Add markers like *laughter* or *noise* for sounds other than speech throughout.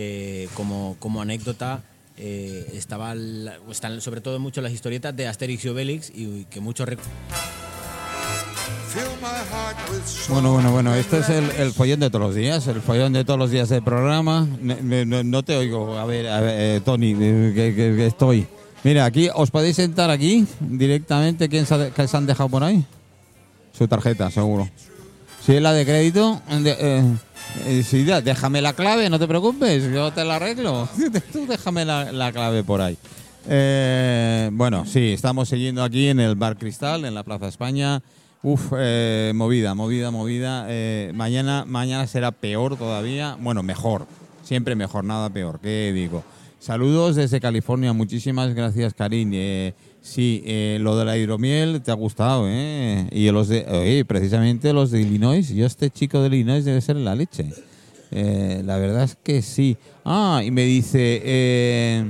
eh, como, como anécdota, eh, estaba la- están sobre todo mucho las historietas de Asterix y Obelix y que muchos Bueno, bueno, bueno, este es el, el follón de todos los días, el follón de todos los días del programa. No, no te oigo, a ver, a ver, eh, Tony, eh, que, que- que estoy. Mira, aquí, ¿os podéis sentar aquí directamente? ¿Quién se, ha de- qué se han dejado por ahí? Su tarjeta, seguro. Si es la de crédito, de- eh, sí, ya, déjame la clave, no te preocupes, yo te la arreglo. *laughs* Tú déjame la, la clave por ahí. Eh, bueno, sí, estamos siguiendo aquí en el Bar Cristal, en la Plaza España. Uf, eh, movida, movida, movida. Eh, mañana, mañana será peor todavía. Bueno, mejor. Siempre mejor, nada peor. ¿Qué digo? Saludos desde California. Muchísimas gracias, Karin. Sí, eh, lo de la hidromiel te ha gustado, ¿eh? Y los de, oye, precisamente los de Illinois. Yo este chico de Illinois debe ser la leche. Eh, la verdad es que sí. Ah, y me dice... eh,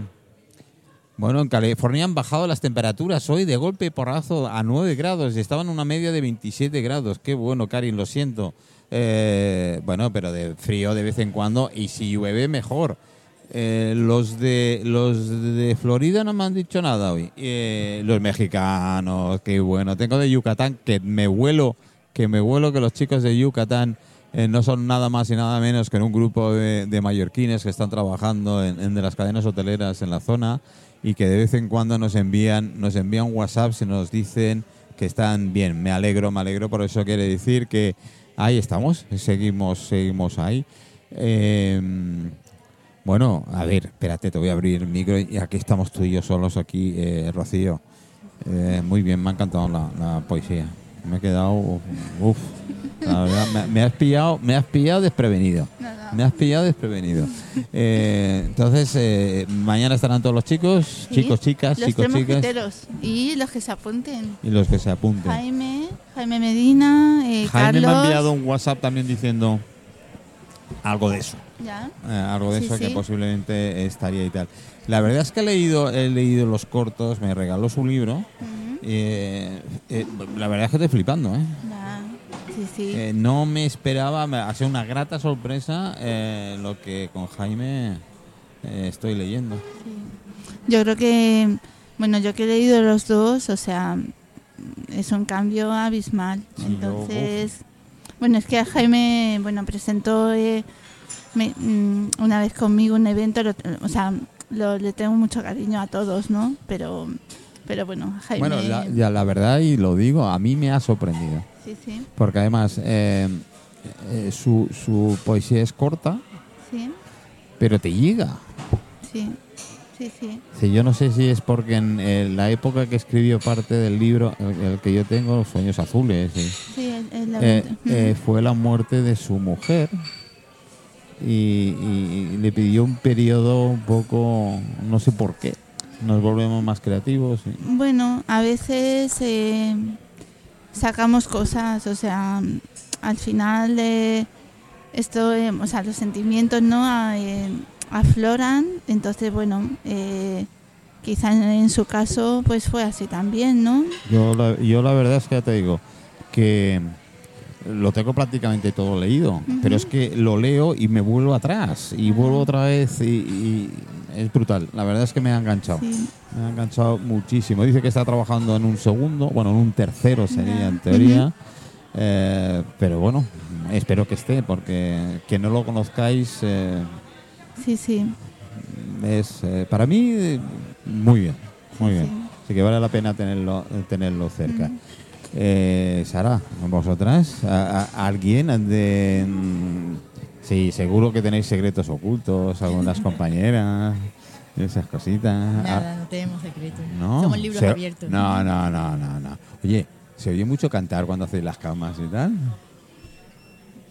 bueno, en California han bajado las temperaturas hoy de golpe y porrazo a 9 grados y estaban en una media de 27 grados. Qué bueno, Karin, lo siento. Eh, bueno, pero de frío de vez en cuando y si llueve mejor. Eh, los de los de Florida no me han dicho nada hoy. Eh, los mexicanos, qué bueno. Tengo de Yucatán que me vuelo, que me vuelo que los chicos de Yucatán eh, no son nada más y nada menos que un grupo de, de mallorquines que están trabajando en, en de las cadenas hoteleras en la zona y que de vez en cuando nos envían nos envían WhatsApp y nos dicen que están bien. Me alegro, me alegro. Por eso quiere decir que ahí estamos, seguimos, seguimos ahí. Bueno, a ver, espérate, te voy a abrir el micro y aquí estamos tú y yo solos aquí, eh, Rocío. Eh, muy bien, me ha encantado la, la poesía. Me he quedado, uff, la verdad, me, me has pillado, me has pillado desprevenido. Me has pillado desprevenido. Eh, entonces, eh, mañana estarán todos los chicos, Sí, chicos, chicas, los chicos, tres chicas mosqueteros. Y los que se apunten. y los que se apunten. Jaime, Jaime Medina, eh, Jaime Carlos. me ha enviado un WhatsApp también diciendo algo de eso. Ya. Eh, algo de Sí, eso que posiblemente estaría y tal. La verdad es que he leído, he leído los cortos, me regaló su libro. Eh, eh, la verdad es que estoy flipando, ¿eh? Sí, no me esperaba, me ha sido una grata sorpresa lo que con Jaime estoy leyendo. Yo creo que, bueno, yo que he leído los dos, o sea, es un cambio abismal. Entonces, bueno, es que Jaime, bueno, presentó eh, me- mm, una vez conmigo un evento, lo- o sea, lo- le tengo mucho cariño a todos, ¿no? Pero, pero bueno, Jaime. Bueno, la, ya la verdad, y lo digo, a mí me ha sorprendido. Sí, sí, Porque además eh, eh, su, su poesía es corta, sí, pero te llega. sí, sí, sí. Sí, yo no sé si es porque en la época que escribió parte del libro, el, el que yo tengo, Los Sueños Azules, sí, Sí, eh, eh, fue la muerte de su mujer y, y- y le pidió un periodo un poco, no sé por qué, nos volvemos más creativos. y- Bueno, a veces eh, sacamos cosas, o sea, al final eh, esto, eh, o sea, los sentimientos no A- eh, afloran, entonces bueno, eh, quizá en, en su caso pues fue así también, ¿no? Yo la, yo la verdad es que ya te digo que lo tengo prácticamente todo leído, pero es que lo leo y me vuelvo atrás y vuelvo otra vez y, y es brutal. La verdad es que me ha enganchado. Sí. Me ha enganchado muchísimo. Dice que está trabajando en un segundo, bueno, en un tercero sería en teoría. Eh, pero bueno, espero que esté, porque que no lo conozcáis eh, Sí, sí. es eh, para mí eh, muy bien, muy Sí, bien. sí. Así que vale la pena tenerlo, tenerlo cerca. Eh, Sara, vosotras, ¿A- a- ¿alguien de... Sí, seguro que tenéis secretos ocultos, algunas *laughs* compañeras, esas cositas. Ah, Nada, no tenemos secretos. ¿No? Somos libros Se- abiertos. No, no, no, no, no. Oye, ¿se oye mucho cantar cuando hacéis las camas y tal?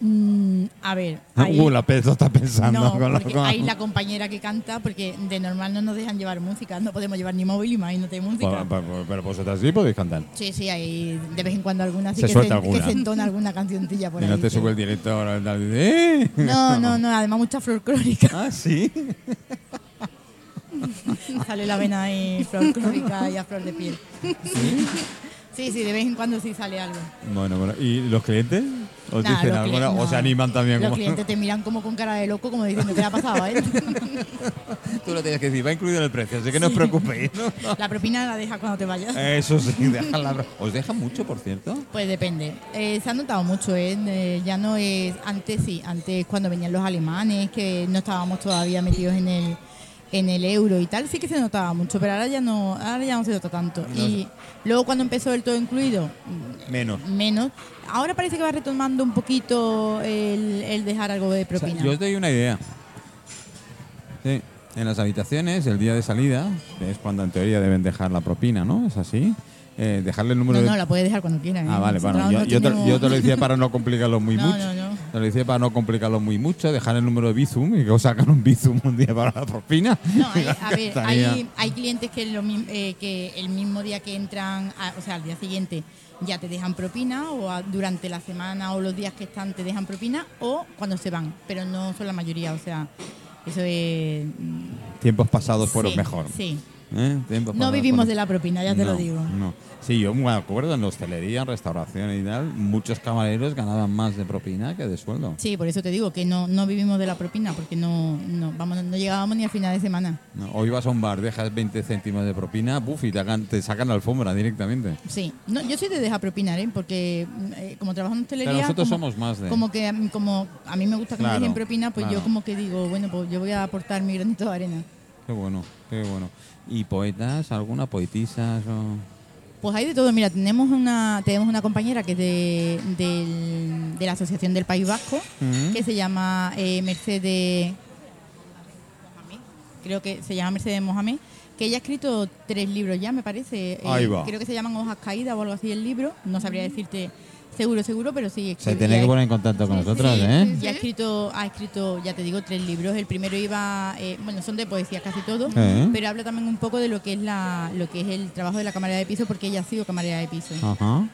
Mm, a ver, ahí, Uh, la está pensando. no, con porque hay la compañera que canta porque de normal no nos dejan llevar música, no podemos llevar ni móvil, imagínate música. Pero, pero- pero vosotras sí podéis cantar. Sí, sí, hay de vez en cuando alguna sí Se que, suelta se, alguna. que se entona alguna cancioncilla por y ahí. no te sube el director ahora ¿eh? No, no, no, además mucha folclórica. *laughs* Ah, sí. *laughs* Sale la vena ahí folclórica y a flor de piel. *laughs* Sí, sí, de vez en cuando sí sale algo. Bueno, bueno. ¿Y los clientes? Os Nah, dicen los algo, cli- o se animan también. Los como- clientes te miran como con cara de loco, como diciendo, ¿qué le ha pasado a él? *laughs* Tú lo tienes que decir, va incluido en el precio, así que no os preocupéis. ¿no? La propina la dejas cuando te vayas. Eso sí, *laughs* dejan la... ¿Os dejan mucho, por cierto? Pues depende. Eh, se ha notado mucho, ¿eh? Eh, ya no es. Antes sí, antes cuando venían los alemanes, que no estábamos todavía metidos en el en el euro y tal, sí que se notaba mucho, pero ahora ya no, ahora ya no se nota tanto. Y luego cuando empezó el todo incluido, Menos. menos. Ahora parece que va retomando un poquito el, el dejar algo de O sea, propina. yo os doy una idea. Sí, en las habitaciones, el día de salida, que es cuando en teoría deben dejar la propina, ¿no? ¿Es así? Eh, dejarle el número no, de... no, la puedes dejar cuando quieras. ¿eh? Ah, vale, bueno, yo, no yo te, tenemos- yo te lo decía para no complicarlo muy *laughs* No, mucho. no, no. Lo decía para no complicarlo muy mucho, dejar el número de Bizum y que os sacan un Bizum un día para la propina. No, hay, a *laughs* ver, hay, hay clientes que, lo mi- eh, que el mismo día que entran, a- o sea, al día siguiente ya te dejan propina o a- durante la semana o los días que están te dejan propina o cuando se van, pero no son la mayoría, o sea, eso es... mm, Tiempos pasados fueron sí, mejor. Sí, ¿Eh? No vivimos de la propina, ya te No, lo digo. No. Sí, yo me acuerdo en la hostelería, en restauración y tal, muchos camareros ganaban más de propina que de sueldo. Sí, por eso te digo que no, no vivimos de la propina porque no, no, vamos, no llegábamos ni a final de semana. No, O ibas a un bar, dejas 20 céntimos de propina, buf, y te, hagan- te sacan la alfombra directamente. Sí, no, yo soy de dejar propinar, ¿eh? porque mm, eh, como trabajo en hostelería... Pero nosotros como- somos más de... Como que mí- como a mí me gusta que Claro, me dejen propina, pues claro. yo como que digo, bueno, pues yo voy a aportar mi granito de arena. Qué bueno, qué bueno. ¿Y poetas? ¿Alguna poetisas? O... Pues hay de todo. Mira, tenemos una tenemos una compañera que es de, del- de la Asociación del País Vasco, que se llama eh, Mercedes Mohamed. Creo que se llama Mercedes Mohamed, que ella ha escrito tres libros ya, me parece. Eh, Ahí va. Creo que se llaman Hojas Caídas o algo así el libro. No sabría decirte seguro, seguro, pero sí. Se tiene que poner en contacto con Sí, nosotros, sí, ¿eh? sí. Ha escrito, ha escrito, ya te digo, tres libros. El primero iba, eh, bueno, son de poesía casi todo, ¿Eh? pero habla también un poco de lo que es la, lo que es el trabajo de la camarera de piso, porque ella ha sido camarera de piso. Ajá,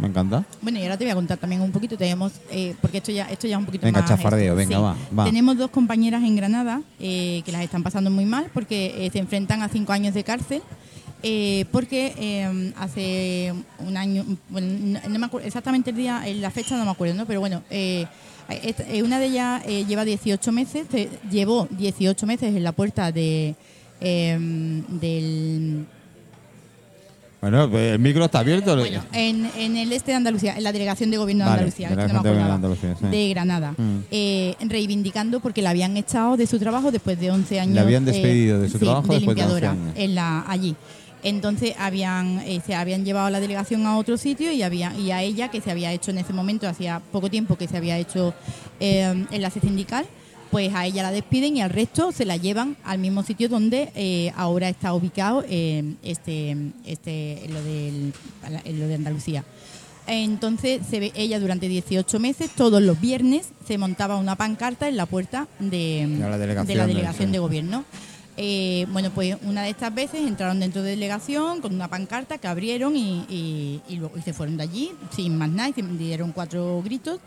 me encanta. Bueno, y ahora te voy a contar también un poquito. Tenemos, eh, porque esto ya, esto ya es un poquito Venga, más. chafardeo, esto. venga, Sí. va, va. Tenemos dos compañeras en Granada eh, que las están pasando muy mal porque eh, se enfrentan a cinco años de cárcel. Eh, porque eh, hace un año, bueno, no, me acuerdo exactamente el día, eh, la fecha no me acuerdo, ¿no? Pero bueno, eh, eh, una de ellas eh, lleva 18 meses, te- llevó 18 meses en la puerta de eh, del Bueno, pues el micro está abierto. bueno, en, en el este de Andalucía, en la delegación de gobierno de Vale, Andalucía, que no me de de acordaba, Andalucía, sí. de Granada, Mm. eh, reivindicando porque la habían echado de su trabajo después de 11 años. La habían despedido de su sí, trabajo de después de 11 limpiadora años. en la, allí. Entonces habían eh, se habían llevado a la delegación a otro sitio y había y a ella que se había hecho en ese momento hacía poco tiempo que se había hecho eh, enlace sindical pues a ella la despiden y al resto se la llevan al mismo sitio donde eh, ahora está ubicado eh, este, este, lo, del, lo de Andalucía. Entonces se ve ella durante 18 meses, todos los viernes se montaba una pancarta en la puerta de, De la delegación de, la de- delegación sí. de gobierno. Eh, bueno, pues una de estas veces entraron dentro de delegación con una pancarta que abrieron y, y- y luego y se fueron de allí sin más nada, y dieron cuatro gritos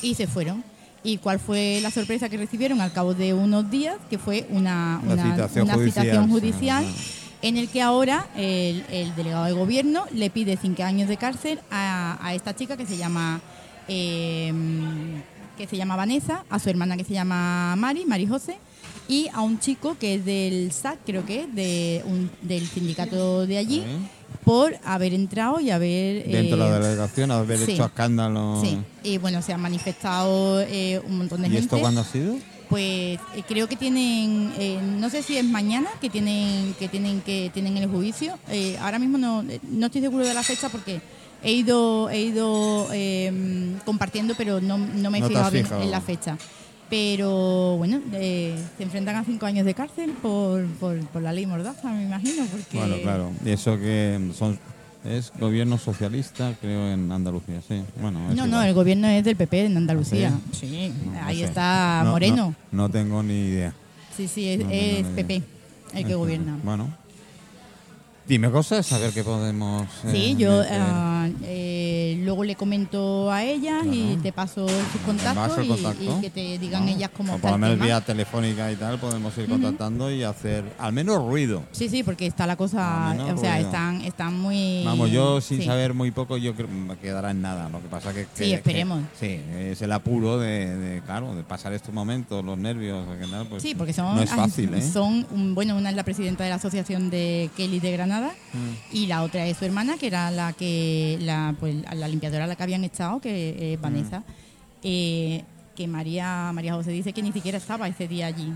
y se fueron. ¿Y cuál fue la sorpresa que recibieron al cabo de unos días? Que fue una, Una una- citación una judicial, citación en el que ahora el, el delegado de gobierno le pide cinco años de cárcel a, a esta chica que se llama eh, que se llama Vanessa, a su hermana que se llama Mari, Mari José, y a un chico que es del SAC, creo que es, de un- del sindicato de allí, por haber entrado y haber... Dentro de eh, la delegación, haber sí. hecho escándalo. Sí, y bueno, se han manifestado eh, un montón de ¿Y gente. esto cuándo ha sido? Pues eh, creo que tienen, eh, no sé si es mañana que tienen que tienen que tienen el juicio. Eh, ahora mismo no, eh, no estoy seguro de la fecha porque he ido he ido eh, compartiendo, pero no, no me he No fijado bien fijado. en la fecha. Pero bueno, eh, se enfrentan a cinco años de cárcel por, por, por la ley Mordaza, me imagino, porque Bueno, claro. Y eso que son es gobierno socialista, creo, en Andalucía, sí. Bueno, no, no, el gobierno es del PP en Andalucía. ¿Ah, Sí, No, no ahí sé. está No, Moreno. No, no tengo ni idea. Sí, sí, es, es. PP el que Es- gobierna. Bueno. Dime cosas, a ver qué podemos. Sí, eh, yo ah, eh, luego le comento a ellas y te paso sus contactos y, contacto. y que te digan ¿no? ellas cómo O por lo menos vía telefónica y tal podemos ir contactando y hacer al menos ruido. Sí, sí, porque está la cosa, o sea, ruido. están, están muy... Vamos, yo sin sí. saber muy poco, yo creo que me quedará en nada. Lo que pasa que. Sí, que- esperemos. que- sí, es el apuro de, de, claro, de pasar estos momentos, los nervios, que pues Sí, porque son, no es fácil, ¿eh? son bueno, una es la presidenta de la asociación de Kelly de Granada Mm. y la otra es su hermana, que era la que la, pues, la limpiadora a la que habían echado, que es Vanessa, Mm. eh, que María María José dice que ni siquiera estaba ese día allí,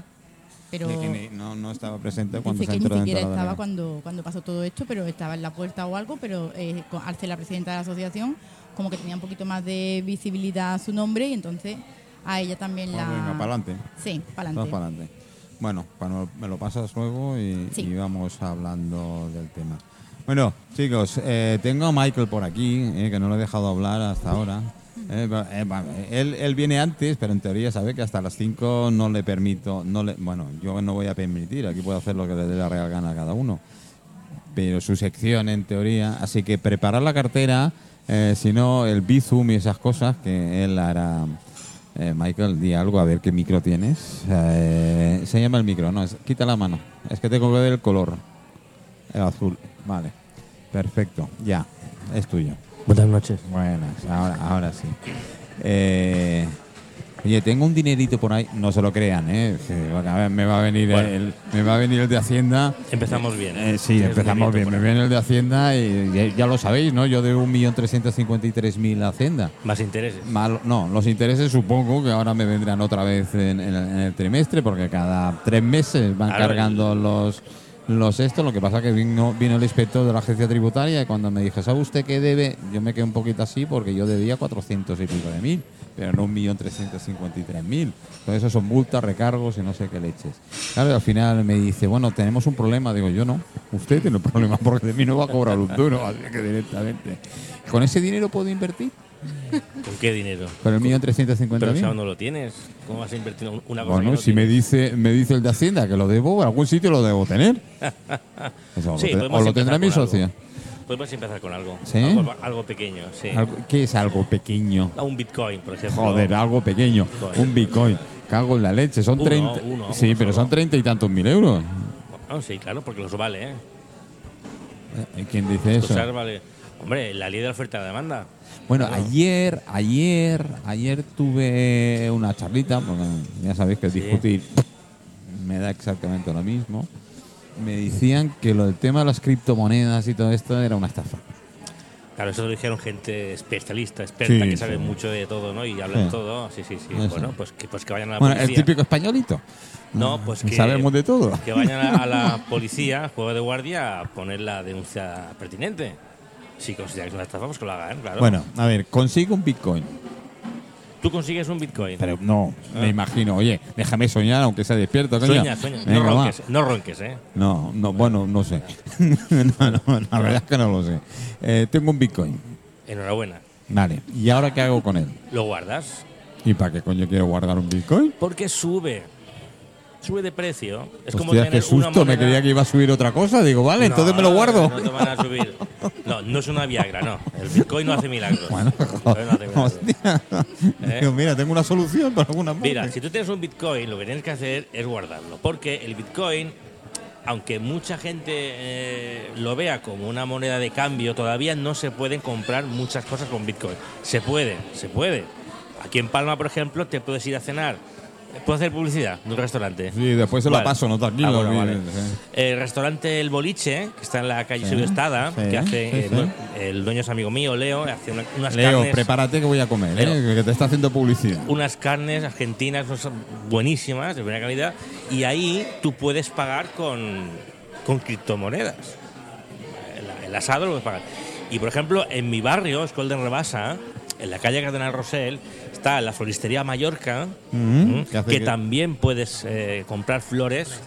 pero que no, no estaba presente cuando dice se que ni entró siquiera estaba cuando cuando pasó todo esto, pero estaba en la puerta o algo, pero eh, al ser la presidenta de la asociación, como que tenía un poquito más de visibilidad a su nombre y entonces a ella también Pues la venga, para adelante. Sí, para adelante. Bueno, cuando me lo pasas luego y, Sí. y vamos hablando del tema. Bueno, chicos, eh, tengo a Michael por aquí, eh, que no lo he dejado hablar hasta ahora. Eh, eh, él, él viene antes, pero en teoría sabe que hasta las 5 no le permito, no le, bueno, yo no voy a permitir, aquí puedo hacer lo que le dé la real gana a cada uno. Pero su sección en teoría, así que preparar la cartera, eh, si no el Bizum y esas cosas que él hará. Eh, Michael, di algo, a ver qué micro tienes. Eh, se llama el micro, no, es- quita la mano. Es que tengo que ver el color. El azul, vale. Perfecto, ya, es tuyo. Buenas noches. Buenas, ahora, ahora sí. Eh, oye, tengo un dinerito por ahí, no se lo crean, ¿eh? Ver, me va a venir Bueno. el, me va a venir el de Hacienda. Empezamos bien. Eh, sí, Tienes empezamos bien. Me viene el de Hacienda y ya, ya lo sabéis, ¿no? Yo de 1.353.000 a Hacienda. Más intereses. Mal- no, los intereses supongo que ahora me vendrán otra vez en, en el- en el trimestre porque cada tres meses van Claro, cargando los los esto. Lo que pasa que vino, vino el inspector de la agencia tributaria y cuando me dije, ¿sabe usted qué debe? Yo me quedé un poquito así porque yo debía 400 y pico de mil, pero no 1.353.000. Todo eso son multas, recargos y no sé qué leches. Claro, y al final me dice, bueno, tenemos un problema. Digo, yo no. Usted tiene un problema porque de mí no va a cobrar un duro, así que directamente. ¿Con ese dinero puedo invertir? ¿Con qué dinero? Con el millón trescientos cincuenta Pero si mil. aún no lo tienes, ¿cómo vas a invertir en una cosa Bueno, que no si me dice, me dice el de Hacienda que lo debo, en algún sitio lo debo tener. *laughs* Eso, Sí, o lo, te- podemos o lo empezar tendrá mi con algo. socia. Podemos empezar con algo. ¿Sí? Algo, algo pequeño, sí. Algo- ¿Qué es algo pequeño? A Un Bitcoin, por ejemplo. Joder, algo pequeño. Bitcoin. Un Bitcoin. Cago en la leche. Son Uno, 30. uno, sí, uno pero solo. son treinta y tantos mil euros. Ah, sí, claro, porque los vale, ¿eh? Eh, ¿Quién dice eso? Cosas vale. Hombre, la ley de la oferta y la demanda. Bueno, ayer, ayer, ayer tuve una charlita, porque ya sabéis que Sí. discutir me da exactamente lo mismo. Me decían que lo del tema de las criptomonedas y todo esto era una estafa. Claro, eso lo dijeron gente especialista, experta, Sí, que sabe sí. mucho de todo, ¿no? Y hablan todo. Sí, sí, sí. Eso. Bueno, pues que, pues que vayan a la Bueno, el policía. típico españolito. No, pues que, Sabemos de todo. que vayan a, a la *laughs* policía, juego de guardia, a poner la denuncia pertinente. Si consideráis una estafa, pues que lo hagan, claro. Bueno, a ver, consigo un Bitcoin. Tú consigues un Bitcoin. Pero no, Ah. me imagino, oye, déjame soñar aunque sea despierto, coño. Sueña, sueña. Venga, no ronques, no ronques, ¿eh? No, no, bueno, no sé. *laughs* no, no, la verdad es que no lo sé. Eh, tengo un Bitcoin. Enhorabuena. Vale, ¿y ahora qué hago con él? Lo guardas. ¿Y para qué coño quiero guardar un Bitcoin? Porque sube. Sube de precio. Es como tener qué una susto, me moneda- creía que iba a subir otra cosa. Digo, vale, entonces me lo No, guardo. No te van a subir. No, no es una Viagra, no. El Bitcoin no hace milagros. *laughs* Bueno, no hace milagros. hostia. *laughs* ¿Eh? Digo, mira, tengo una solución para alguna Mira, si tú tienes un Bitcoin, lo que tienes que hacer es guardarlo. Porque el Bitcoin, aunque mucha gente eh, lo vea como una moneda de cambio, todavía no se pueden comprar muchas cosas con Bitcoin. Se puede, se puede. Aquí en Palma, por ejemplo, te puedes ir a cenar. ¿Puedo hacer publicidad de un restaurante? Sí, después se lo Vale. paso, no tranquilo. Ah, bueno, vale. El restaurante El Boliche, que está en la calle Sí, Subestada, sí, que hace sí, eh, el dueño es amigo mío, Leo, hace una- unas Leo, carnes. prepárate que voy a comer, Leo. ¿eh? que te está haciendo publicidad. unas carnes argentinas buenísimas, de buena calidad, y ahí tú puedes pagar con, con criptomonedas. El, el asado lo puedes pagar. Y por ejemplo, en mi barrio, Escolden Rebasa, en la calle Cardenal Rosell, está la floristería Mallorca, Mm, ¿m? ¿qué hace que que- también puedes eh, comprar flores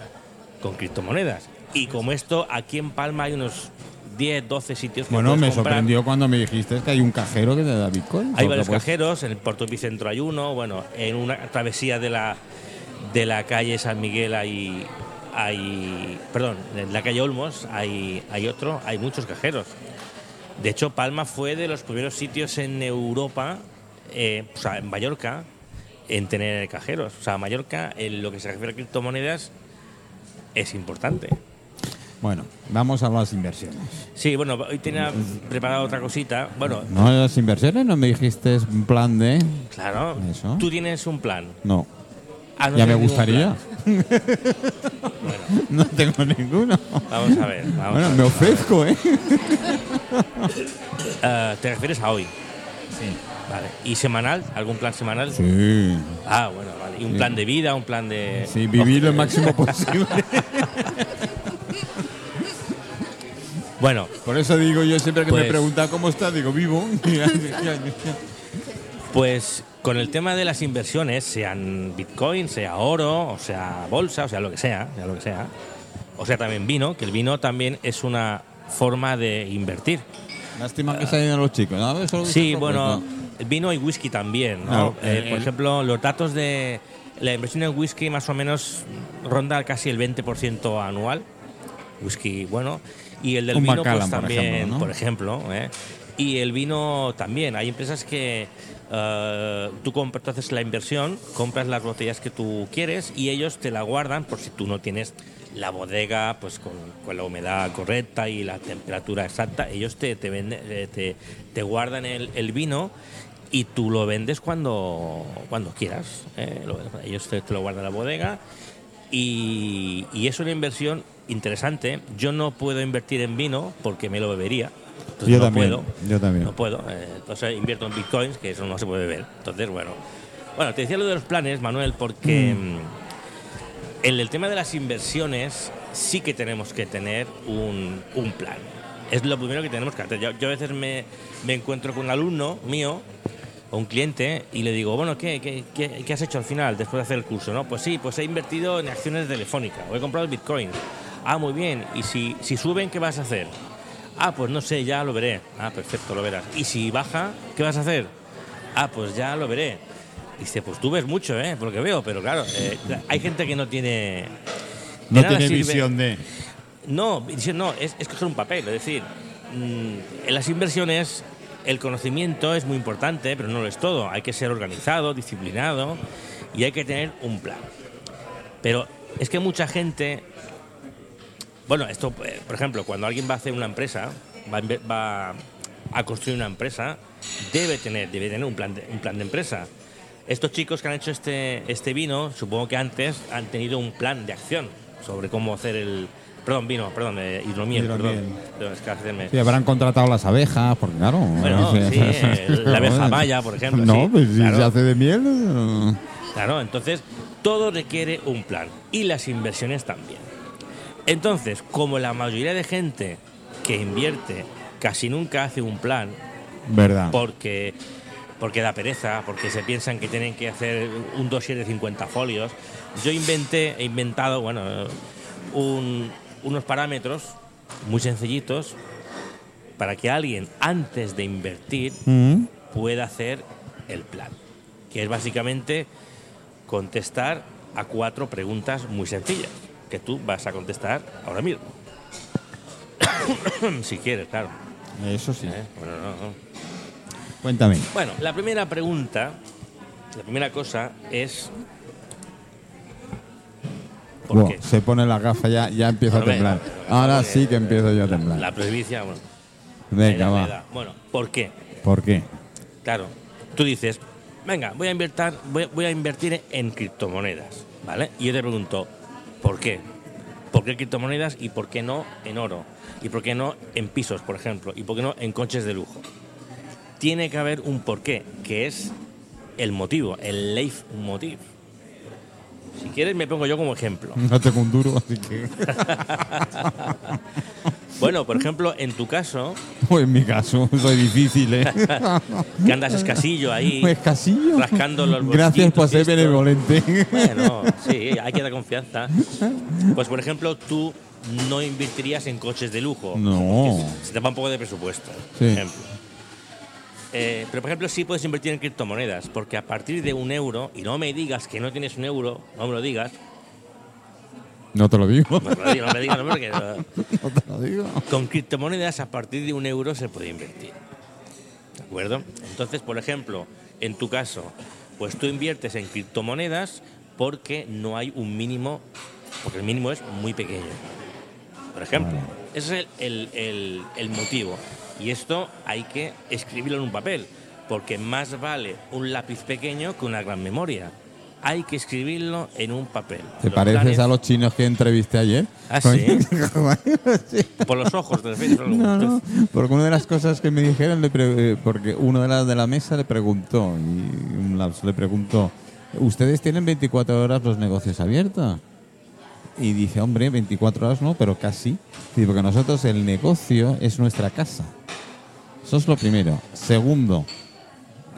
con criptomonedas. Y como esto, aquí en Palma hay unos 10, 12 sitios que Bueno, me comprar. sorprendió cuando me dijiste que hay un cajero que te da Bitcoin. Hay varios pues, cajeros, en el Puerto Epicentro hay uno, bueno, en una travesía de la, de la calle San Miguel hay, hay, perdón, en la calle Olmos hay, hay otro, hay muchos cajeros. De hecho, Palma fue de los primeros sitios en Europa, eh, o sea, en Mallorca, en tener cajeros. O sea, Mallorca, en lo que se refiere a criptomonedas, es importante. Bueno, vamos a las inversiones. Sí, bueno, hoy tenía preparado otra cosita. Bueno, No, las inversiones no me dijiste un plan de. claro, Eso. tú tienes un plan. No. Ah, no ya me gustaría. Bueno, *laughs* No tengo ninguno. vamos a ver. vamos Bueno, a ver. me ofrezco, ¿eh? *laughs* Ah, ¿Te refieres a hoy? Sí. Vale. ¿Y semanal? ¿Algún plan semanal? Sí. Ah, bueno, vale. ¿Y un plan de vida? ¿Un plan de...? Sí, vivir lo máximo *laughs* posible. Bueno, Por eso digo yo siempre que me Pues- pregunta cómo está, digo vivo. *laughs* pues con el tema de las inversiones, sean bitcoin, sea oro, o sea bolsa, o sea lo que sea, sea lo que sea, o sea también vino, que el vino también es una forma de invertir. Lástima que se hayan los chicos. ¿no? Sí, bueno, vino y whisky también. ¿no? Claro, Eh, el- por ejemplo, los datos de la inversión en whisky más o menos ronda casi el 20% anual. Whisky, bueno. Y el del vino, Macallan, pues por también, ejemplo, ¿no? por ejemplo. ¿eh? Y el vino también. Hay empresas que eh, tú compras, tú haces la inversión, compras las botellas que tú quieres y ellos te la guardan por si tú no tienes la bodega pues con, con la humedad correcta y la temperatura exacta. Ellos te, te, venden, eh, te, te guardan el, el vino y tú lo vendes cuando, cuando quieras. ¿eh? Lo- ellos te, te lo guardan en la bodega y, y es una inversión interesante. Yo no puedo invertir en vino porque me lo bebería. Yo no también, puedo. yo también. No puedo. eh, entonces invierto en bitcoins, que eso no se puede beber. Entonces, bueno. Bueno, te decía lo de los planes, Manuel, porque mm, en el tema de las inversiones sí que tenemos que tener un, un plan. Es lo primero que tenemos que hacer. Yo, a veces me, me encuentro con un alumno mío o un cliente y le digo, bueno, ¿qué, qué, qué- has hecho al final después de hacer el curso? ¿no? Pues sí, pues he invertido en acciones de Telefónica o he comprado Bitcoin. Ah, muy bien. ¿Y si, si suben, qué vas a hacer? Ah, pues no sé, ya lo veré. Ah, perfecto, lo verás. ¿Y si baja, qué vas a hacer? Ah, pues ya lo veré. Dice, pues tú ves mucho, ¿eh? Por lo que veo, pero claro, eh, hay gente que no tiene... No tiene sirve- visión de. no, visión no, es, es coger un papel. Es decir, mm, en las inversiones el conocimiento es muy importante, pero no lo es todo. Hay que ser organizado, disciplinado y hay que tener un plan. Pero es que mucha gente. Bueno, esto, eh, por ejemplo, cuando alguien va a hacer una empresa, va va a construir una empresa, debe tener, debe tener un plan de, un plan de empresa. Estos chicos que han hecho este, este vino, supongo que antes han tenido un plan de acción sobre cómo hacer el. Perdón, vino, perdón, eh, hidromiel, Hidromiel. perdón. Perdón, es que hacerme- Sí, habrán contratado las abejas, porque claro. Bueno, sí, *laughs* la abeja maya, por ejemplo, No, sí, pues si claro. se hace de miel. eh, Claro, entonces todo requiere un plan y las inversiones también. Entonces, como la mayoría de gente que invierte casi nunca hace un plan Verdad. porque porque da pereza, porque se piensan que tienen que hacer un dossier de 50 folios, yo inventé, he inventado, bueno, un- unos parámetros muy sencillitos para que alguien antes de invertir Mm. pueda hacer el plan, que es básicamente contestar a cuatro preguntas muy sencillas, que tú vas a contestar ahora mismo. *coughs* si quieres, claro. Eso sí. ¿eh? Bueno, no, no. Cuéntame. Bueno, la primera pregunta, la primera cosa es... ¿Por qué? se pone la gafa ya, ya empieza a temblar. venga, venga, Ahora sí que empiezo yo a La, temblar. la prohibicia, bueno, Venga, va. da. Bueno, ¿por qué? ¿Por qué? Claro, tú dices, venga, voy a invertir, voy, voy a invertir en criptomonedas, ¿vale? Y yo te pregunto, ¿por qué? ¿Por qué criptomonedas y por qué no en oro? ¿Y por qué no en pisos, por ejemplo? ¿Y por qué no en coches de lujo? Tiene que haber un porqué, que es el motivo, el leitmotiv. Si quieres me pongo yo como ejemplo. No tengo un duro, así que. *laughs* Bueno, por ejemplo, en tu caso, Pues en mi caso, soy difícil, ¿eh? *laughs* que andas escasillo ahí, *laughs* Escasillo. rascando los Gracias por ser benevolente. Bueno, sí, hay que dar confianza. Pues, por ejemplo, tú no invertirías en coches de lujo. No. Se te va un poco de presupuesto, por Sí. ejemplo. Eh, pero, por ejemplo, sí puedes invertir en criptomonedas, porque a partir de un euro, y no me digas que no tienes un euro, no me lo digas, No te lo digo. No, te lo digo, no me digas nombre porque no- *laughs* No te lo digo. Con criptomonedas a partir de un euro se puede invertir. ¿De acuerdo? Entonces, por ejemplo, en tu caso, pues tú inviertes en criptomonedas porque no hay un mínimo, porque el mínimo es muy pequeño. Por ejemplo, ese es el, el- el- el motivo. Y esto hay que escribirlo en un papel, porque más vale un lápiz pequeño que una gran memoria. Hay que escribirlo en un papel. ¿Te Los pareces planes- a los chinos que entrevisté ayer? ¿Ah, sí? *laughs* Por los ojos, te. No, no, porque una de las cosas que me dijeron, eh, porque uno de las de la mesa le preguntó, y un lapso le preguntó, ¿ustedes tienen 24 horas los negocios abiertos? Y dice, hombre, 24 horas no, pero casi. Dice, porque nosotros el negocio es nuestra casa. Eso es lo primero. Segundo,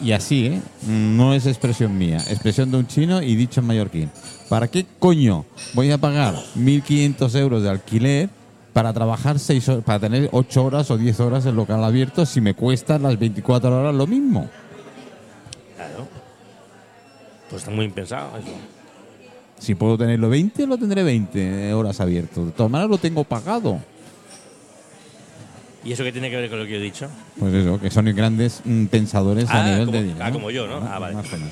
y así, ¿eh? no es expresión mía, expresión de un chino y dicho en mallorquín. ¿Para qué coño voy a pagar 1.500 euros de alquiler para trabajar seis horas, para tener 8 horas o 10 horas en local abierto si me cuesta las 24 horas lo mismo? Claro. Pues está muy bien pensado eso. Si puedo tenerlo 20, lo tendré 20 horas abierto. De todas maneras lo tengo pagado. ¿Y eso qué tiene que ver con lo que yo he dicho? Pues eso, que son grandes mm, pensadores a Ah, nivel como, de dinero. ah, como yo, ¿no? Ah, vale. Más o menos.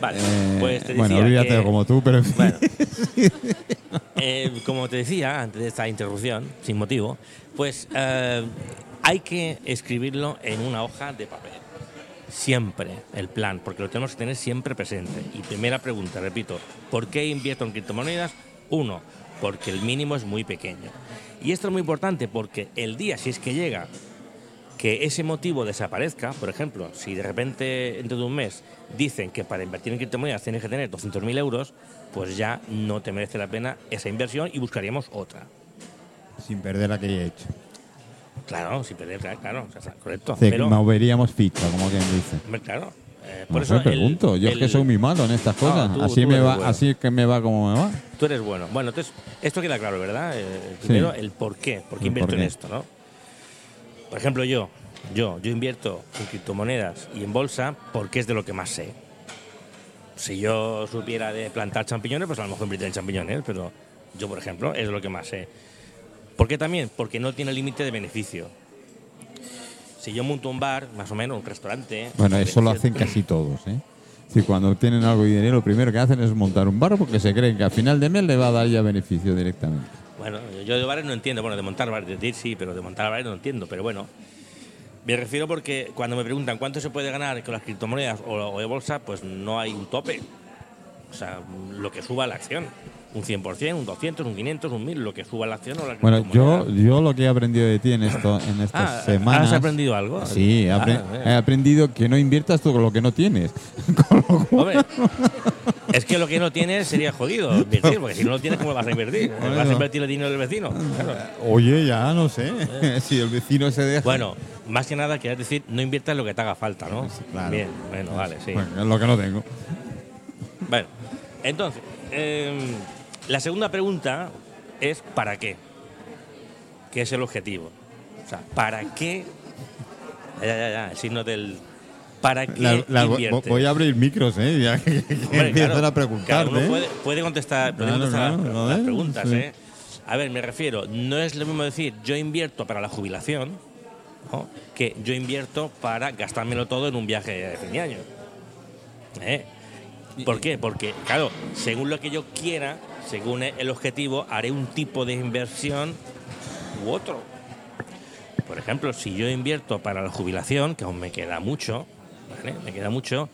Vale, Eh, pues te bueno, decía olvídate que- como tú, pero en fin. Bueno, *laughs* eh, como te decía antes de esta interrupción, sin motivo, pues eh, hay que escribirlo en una hoja de papel. Siempre el plan, porque lo tenemos que tener siempre presente. Y primera pregunta, repito, ¿por qué invierto en criptomonedas? Uno, porque el mínimo es muy pequeño. Y esto es muy importante porque el día, si es que llega, que ese motivo desaparezca, por ejemplo, si de repente dentro de un mes dicen que para invertir en criptomonedas tienes que tener 200.000 euros, pues ya no te merece la pena esa inversión y buscaríamos otra. Sin perder la que he hecho. Claro, sin perder, claro, claro, o sea, correcto. Sí, Pero, moveríamos ficha, como quien dice. claro, eh, Por por eso el- pregunto. Yo es que soy muy malo en estas No, cosas. tú- así tú me va, bueno. así que me va como me va. Tú eres bueno. Bueno, entonces, esto queda claro, ¿verdad? Eh, primero, el por qué. ¿Por qué invierto por en esto, no? Por ejemplo, yo, yo, yo invierto en criptomonedas y en bolsa porque es de lo que más sé. Si yo supiera de plantar champiñones, pues a lo mejor invertiría en champiñones, pero yo, por ejemplo, es de lo que más sé. ¿Por qué también? Porque no tiene límite de beneficio. Si yo monto un bar, más o menos, un restaurante. Bueno, eso lo hacen casi todos, ¿eh? Si cuando tienen algo de dinero, lo primero que hacen es montar un bar porque se creen que a final de mes le va a dar ya beneficio directamente. Bueno, yo de bares no entiendo. Bueno, de montar bares, de decir sí, pero de montar bares no entiendo. Pero bueno, me refiero porque cuando me preguntan cuánto se puede ganar con las criptomonedas o, o de bolsa, pues no hay un tope. O sea, lo que suba la acción. Un 100%, un 200, un 500, un 1000, lo que suba la acción o la Bueno, yo, yo lo que he aprendido de ti en, esto, en *laughs* estas Ah, semanas. ¿has aprendido algo? Sí, he, Ah, apre- he aprendido que no inviertas tú con lo que no tienes. *laughs* Hombre, es que lo que no tienes sería jodido invertir, porque si no lo tienes, ¿cómo vas a invertir? ¿Vas a invertir el dinero del vecino? Claro. Oye, ya no sé. *laughs* si el vecino se deja. Bueno, más que nada, quieres decir, no inviertas lo que te haga falta, ¿no? claro. Bien, bueno, vale, sí. Bueno, es lo que no tengo. Bueno, entonces, em, la segunda pregunta es ¿para qué? ¿Qué es el objetivo? O sea, ¿para qué? Ya, ya, ya, el signo del... ¿Para qué La- la- inviertes? voy a abrir micros, ¿eh? Ya que, que Hombre, *laughs* empiezan claro, a preguntarte. claro, uno ¿eh? puede, puede contestar, puede Claro, contestar las, a las ver, preguntas, sí. ¿eh? A ver, me refiero, no es lo mismo decir yo invierto para la jubilación ¿no? que yo invierto para gastármelo todo en un viaje de fin de año. ¿Eh? ¿Por qué? Porque, claro, según lo que yo quiera, según el objetivo, haré un tipo de inversión u otro. Por ejemplo, si yo invierto para la jubilación, que aún me queda mucho. Me queda mucho,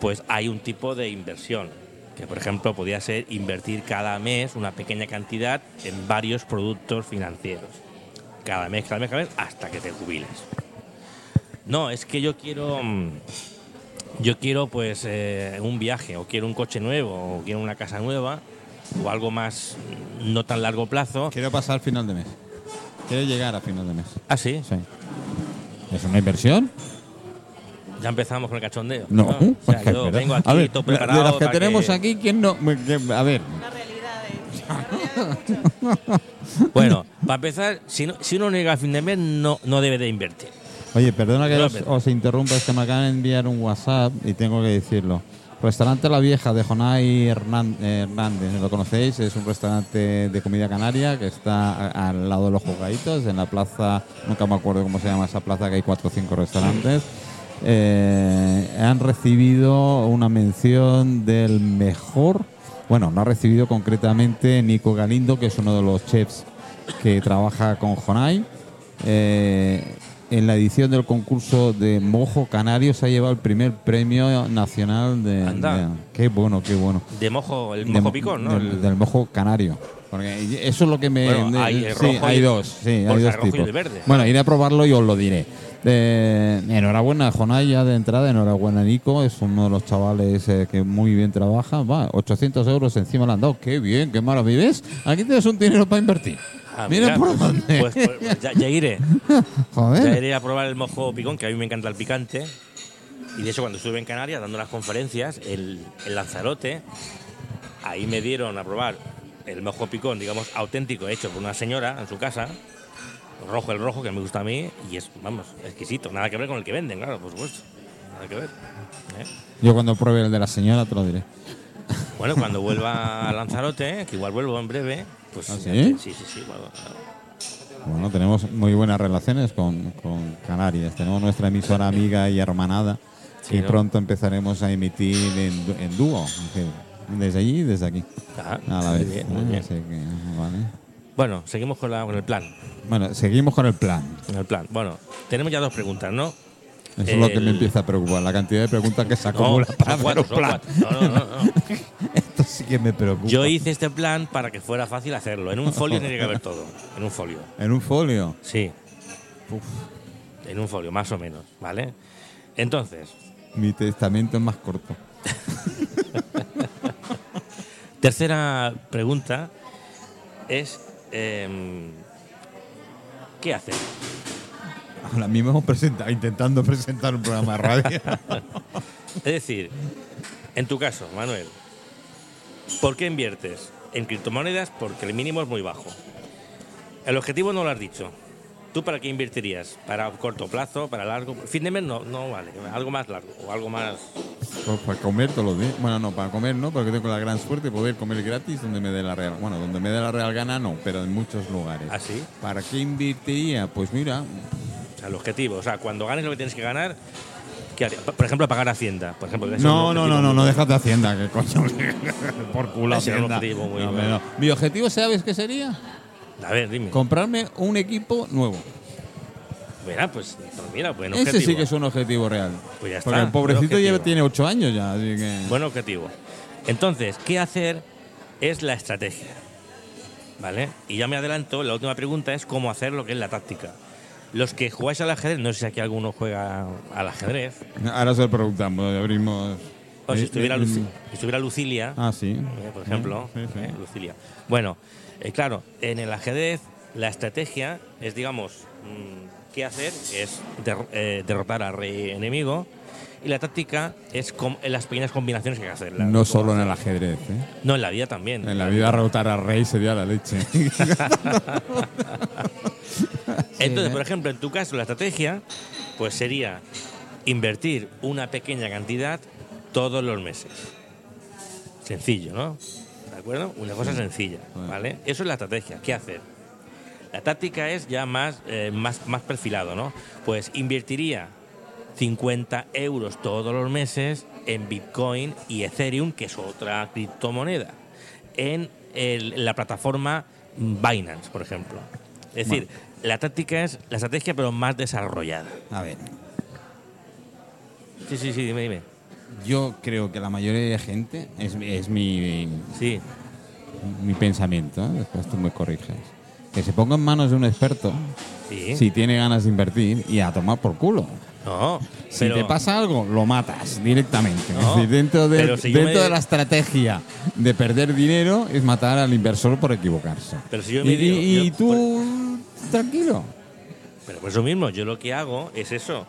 pues hay un tipo de inversión, que por ejemplo podría ser invertir cada mes una pequeña cantidad en varios productos financieros. Cada mes, cada mes, cada mes, hasta que te jubiles. No, es que yo quiero. Yo quiero pues eh, un viaje, o quiero un coche nuevo, o quiero una casa nueva, o algo más no tan largo plazo. Quiero pasar final de mes. Quiero llegar a final de mes. Ah, sí, Sí. ¿Es una inversión? ya empezamos con el cachondeo. No. O sea, *laughs* pues yo vengo aquí a ver, todo de- preparado. de las que tenemos que- aquí, ¿quién no? a ver, *laughs* Bueno, para empezar, si, no- si uno no llega a fin de mes, no, no debe de invertir. oye, perdona que No, os interrumpa, es que me acaban de enviar un WhatsApp y tengo que decirlo. Restaurante La Vieja de Jonay Hernán- Hernández, ¿lo conocéis? Es un restaurante de comida canaria que está al lado de los jugaditos, en la plaza, nunca me acuerdo cómo se llama esa plaza, que hay cuatro o cinco restaurantes. Eh, han recibido una mención del mejor, bueno, no ha recibido concretamente Nico Galindo, que es uno de los chefs que trabaja con Jonay. Eh, en la edición del concurso de Mojo Canario se ha llevado el primer premio nacional de. Anda. de- qué bueno, qué bueno. De mojo, el De mojo mo- picón, ¿no? Del, El- del mojo canario. Porque eso es lo que me. Bueno, de- hay el sí, rojo hay y- dos. Sí, hay dos rojo y tipos. el verde. Bueno, iré a probarlo y os lo diré. Eh, enhorabuena, Jonay, ya de entrada. Enhorabuena, Nico. Es uno de los chavales eh, que muy bien trabaja. Va, 800 euros encima le han dado. Qué bien, qué maravilla. ¿Ves? Aquí tienes un dinero para invertir. Ah, Mira, por pues, dónde. Pues, pues, ya, ya iré. *laughs* Joder. Ya iré a probar el mojo picón, que a mí me encanta el picante. Y de hecho, cuando estuve en Canarias dando las conferencias, el, el Lanzarote, ahí me dieron a probar el mojo picón, digamos, auténtico, hecho por una señora en su casa. Rojo el rojo, que me gusta a mí, y es, vamos, exquisito. Nada que ver con el que venden, claro, por supuesto. Nada que ver. ¿eh? Yo cuando pruebe el de la señora te lo diré. Bueno, cuando vuelva a Lanzarote, que igual vuelvo en breve, pues. ¿Ah, sí? Sí, sí, sí. bueno, claro. Bueno, tenemos muy buenas relaciones con, con Canarias. Tenemos nuestra emisora amiga y hermanada. Sí, y ¿no? pronto empezaremos a emitir en, en dúo. Desde allí y desde aquí. Ajá, A la vez. bien, muy bien. Así que, vale. Bueno, seguimos con, la- con el plan. Bueno, seguimos con el plan. con el plan. Bueno, tenemos ya dos preguntas, ¿no? Eso es lo que me empieza a preocupar, la cantidad de preguntas que se No, acumulan son para cuatro, plan. cuatro. No, no, no, no. *laughs* Esto sí que me preocupa. Yo hice este plan para que fuera fácil hacerlo. En un folio tiene que haber todo. En un folio. En un folio. Sí. En un folio, más o menos, ¿vale? Entonces, Mi testamento es más corto. *laughs* tercera pregunta es em, ¿qué hacer? Ahora mismo hemos presentado, intentando presentar un programa de radio. *laughs* Es decir, en tu caso, Manuel, ¿por qué inviertes en criptomonedas? Porque el mínimo es muy bajo. El objetivo no lo has dicho. ¿Tú para qué invertirías? ¿Para corto plazo? ¿Para largo? Fin de mes no, no vale. Algo más largo o algo más... Pues para comer todos los días. Bueno, no, para comer no, porque tengo la gran suerte de poder comer gratis donde me dé la real. Bueno, donde me dé la real gana no, pero en muchos lugares. Así. ¿Para qué invertiría? Pues mira, O sea, el objetivo. O sea, cuando ganes lo que tienes que ganar, Por ejemplo, pagar Hacienda. Por ejemplo, no, no, no, no, no, déjate Hacienda, que coño. *laughs* Por culo Ese Hacienda. objetivo muy No. Mi objetivo, ¿sabes qué sería? A ver, dime. Comprarme un equipo nuevo. Mira, pues, pues mira, buen Ese objetivo. sí que es un objetivo real. Pues ya Porque está, el pobrecito ya tiene ocho años ya, así que... Buen objetivo. Entonces, ¿qué hacer? Es la estrategia. ¿Vale? Y ya me adelanto, la última pregunta es cómo hacer lo que es la táctica. Los que jugáis al ajedrez, no sé si aquí alguno juega al ajedrez. Ahora se lo preguntamos, abrimos... O si Eh, estuviera, eh, Luci- mm. si estuviera Lucilia, Ah, sí. eh, por ejemplo, Sí, sí. eh, Lucilia. Bueno, eh, claro, en el ajedrez la estrategia es, digamos, mm, qué hacer, es der- derrotar al rey enemigo. Y la táctica es las pequeñas combinaciones que hay que hacer. la- No solo en el ajedrez, ¿eh? No, en la vida también. En la vida rotar al rey sería la leche. *laughs* *laughs* Entonces, ¿eh? por ejemplo, en tu caso, la estrategia, pues sería invertir una pequeña cantidad todos los meses. Sencillo, ¿no? ¿De acuerdo? Una cosa sencilla, ¿vale? Eso es la estrategia. ¿Qué hacer? La táctica es ya más, eh, más, más perfilado, ¿no? Pues invertiría 50 euros todos los meses en Bitcoin y Ethereum, que es otra criptomoneda, en el- la plataforma Binance, por ejemplo. Es decir, la táctica es la estrategia, pero más desarrollada. A ver, Sí, sí, sí, dime, dime. yo creo que la mayoría de gente, es, es mi, Sí, mi pensamiento, ¿eh? después tú me corriges, que se ponga en manos de un experto sí. si tiene ganas de invertir y a tomar por culo. No, Si pero- te pasa algo, lo matas directamente. No, es decir, dentro, de, si dentro me- de la estrategia de perder dinero es matar al inversor por equivocarse. Pero si yo y, me digo- y- y yo- tú, tranquilo. Pero por eso mismo, yo lo que hago es eso.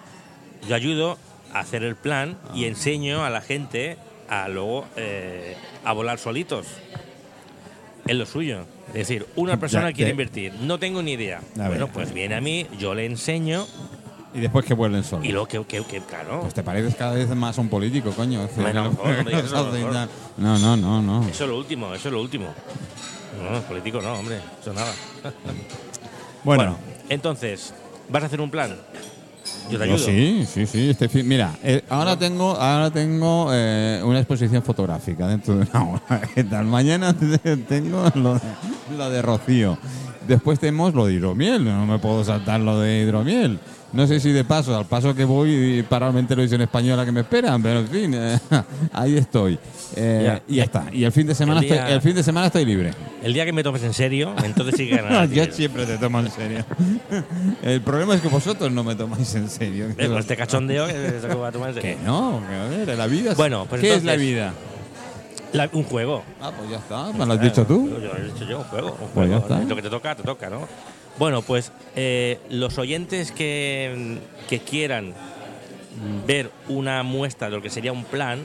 Yo ayudo a hacer el plan Ah. y enseño a la gente a luego eh, a volar solitos. Es lo suyo. Es decir, una persona Ya, quiere te- invertir, no tengo ni idea. A bueno, ver. pues viene a mí, yo le enseño Y después que vuelven solos. Y luego que, que- que, claro, Pues te pareces cada vez más a un político, coño. Bueno. No, no, no, no. eso es lo último, eso es lo último. No, político no, hombre, eso nada. *laughs* Bueno, entonces, ¿vas a hacer un plan? Yo te yo ayudo. sí, sí, sí. Este fin- mira, eh, ahora tengo, ahora tengo eh, una exposición fotográfica dentro de una hora. *laughs* ¿Qué tal? Mañana *laughs* tengo lo de, lo de Rocío. Después tenemos lo de hidromiel. No me puedo saltar lo de hidromiel. No sé si de paso, al paso que voy, pararme en televisión española que me esperan, pero en fin, eh, *laughs* ahí estoy. Eh, Ya. y ya está. Y el fin de semana, El día- estoy, el fin de semana estoy libre. El día que me tomes en serio, entonces sí que ganarás *laughs* Yo dinero. siempre te tomo en serio. *laughs* El problema es que vosotros no me tomáis en serio. Eh, con este cachondeo que es lo que voy a tomar en Que serio. no, que a ver, la vida es... Bueno, pues ¿Qué es la entonces- vida? La- un juego. Ah, pues ya está, me lo has dicho tú. Yo lo he dicho yo, un juego. Un Pues ya juego. está. Lo que te toca, te toca, ¿no? Bueno, pues eh, los oyentes que, que quieran ver una muestra de lo que sería un plan,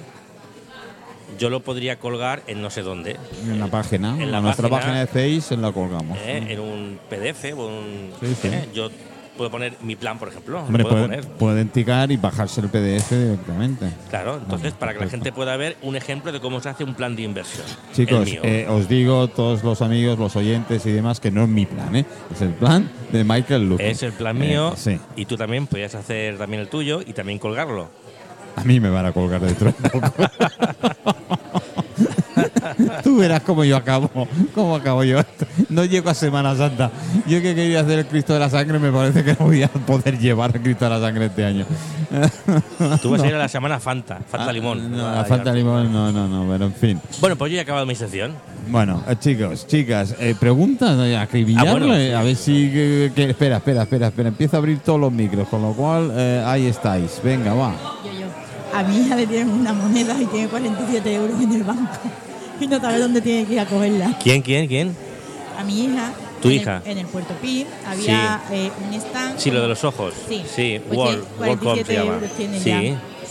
yo lo podría colgar en no sé dónde. En la página, En en la nuestra página- página de Face la colgamos. ¿eh? En un PDF o un. Sí, sí. ¿eh? Yo puedo poner mi plan, por ejemplo. lo Hombre, puedo pueden, poner. pueden ticar y bajarse el PDF directamente. Claro, entonces Vale, para que la gente pueda ver un ejemplo de cómo se hace un plan de inversión. Chicos, eh, os digo, todos los amigos, los oyentes y demás, que no es mi plan, ¿eh? Es el plan de Michael Luke. es el plan Eh, mío sí. y tú también podrías hacer también el tuyo y también colgarlo. A mí me van a colgar dentro poco. *laughs* Tú verás cómo yo acabo, cómo acabo yo. No llego a Semana Santa. Yo que quería hacer el Cristo de la Sangre, me parece que no voy a poder llevar el Cristo de la Sangre este año. Tú vas a ir a *laughs* la semana Fanta, Fanta Ah, Limón. No, Ah, la ya. limón, no, no, no, pero en fin. Bueno, pues yo ya he acabado mi sección. Bueno, eh, chicos, chicas, eh, preguntas, eh, acribillarle, Ah, bueno, sí. a ver si... que- que- espera, espera, espera, espera, empieza a abrir todos los micros, con lo cual eh, ahí estáis. Venga, va. Yo, yo. A mi hija le tienen una moneda y tiene 47 euros en el banco. Y no sabe dónde tiene que ir a cogerla. ¿Quién, quién, quién? A mi hija. ¿Tu en hija? El, en el Puerto Pi había eh, un stand. Sí, lo de los ojos. Sí, Sí, pues World, tiene Worldcom se 47 llama. euros tiene Sí. ya.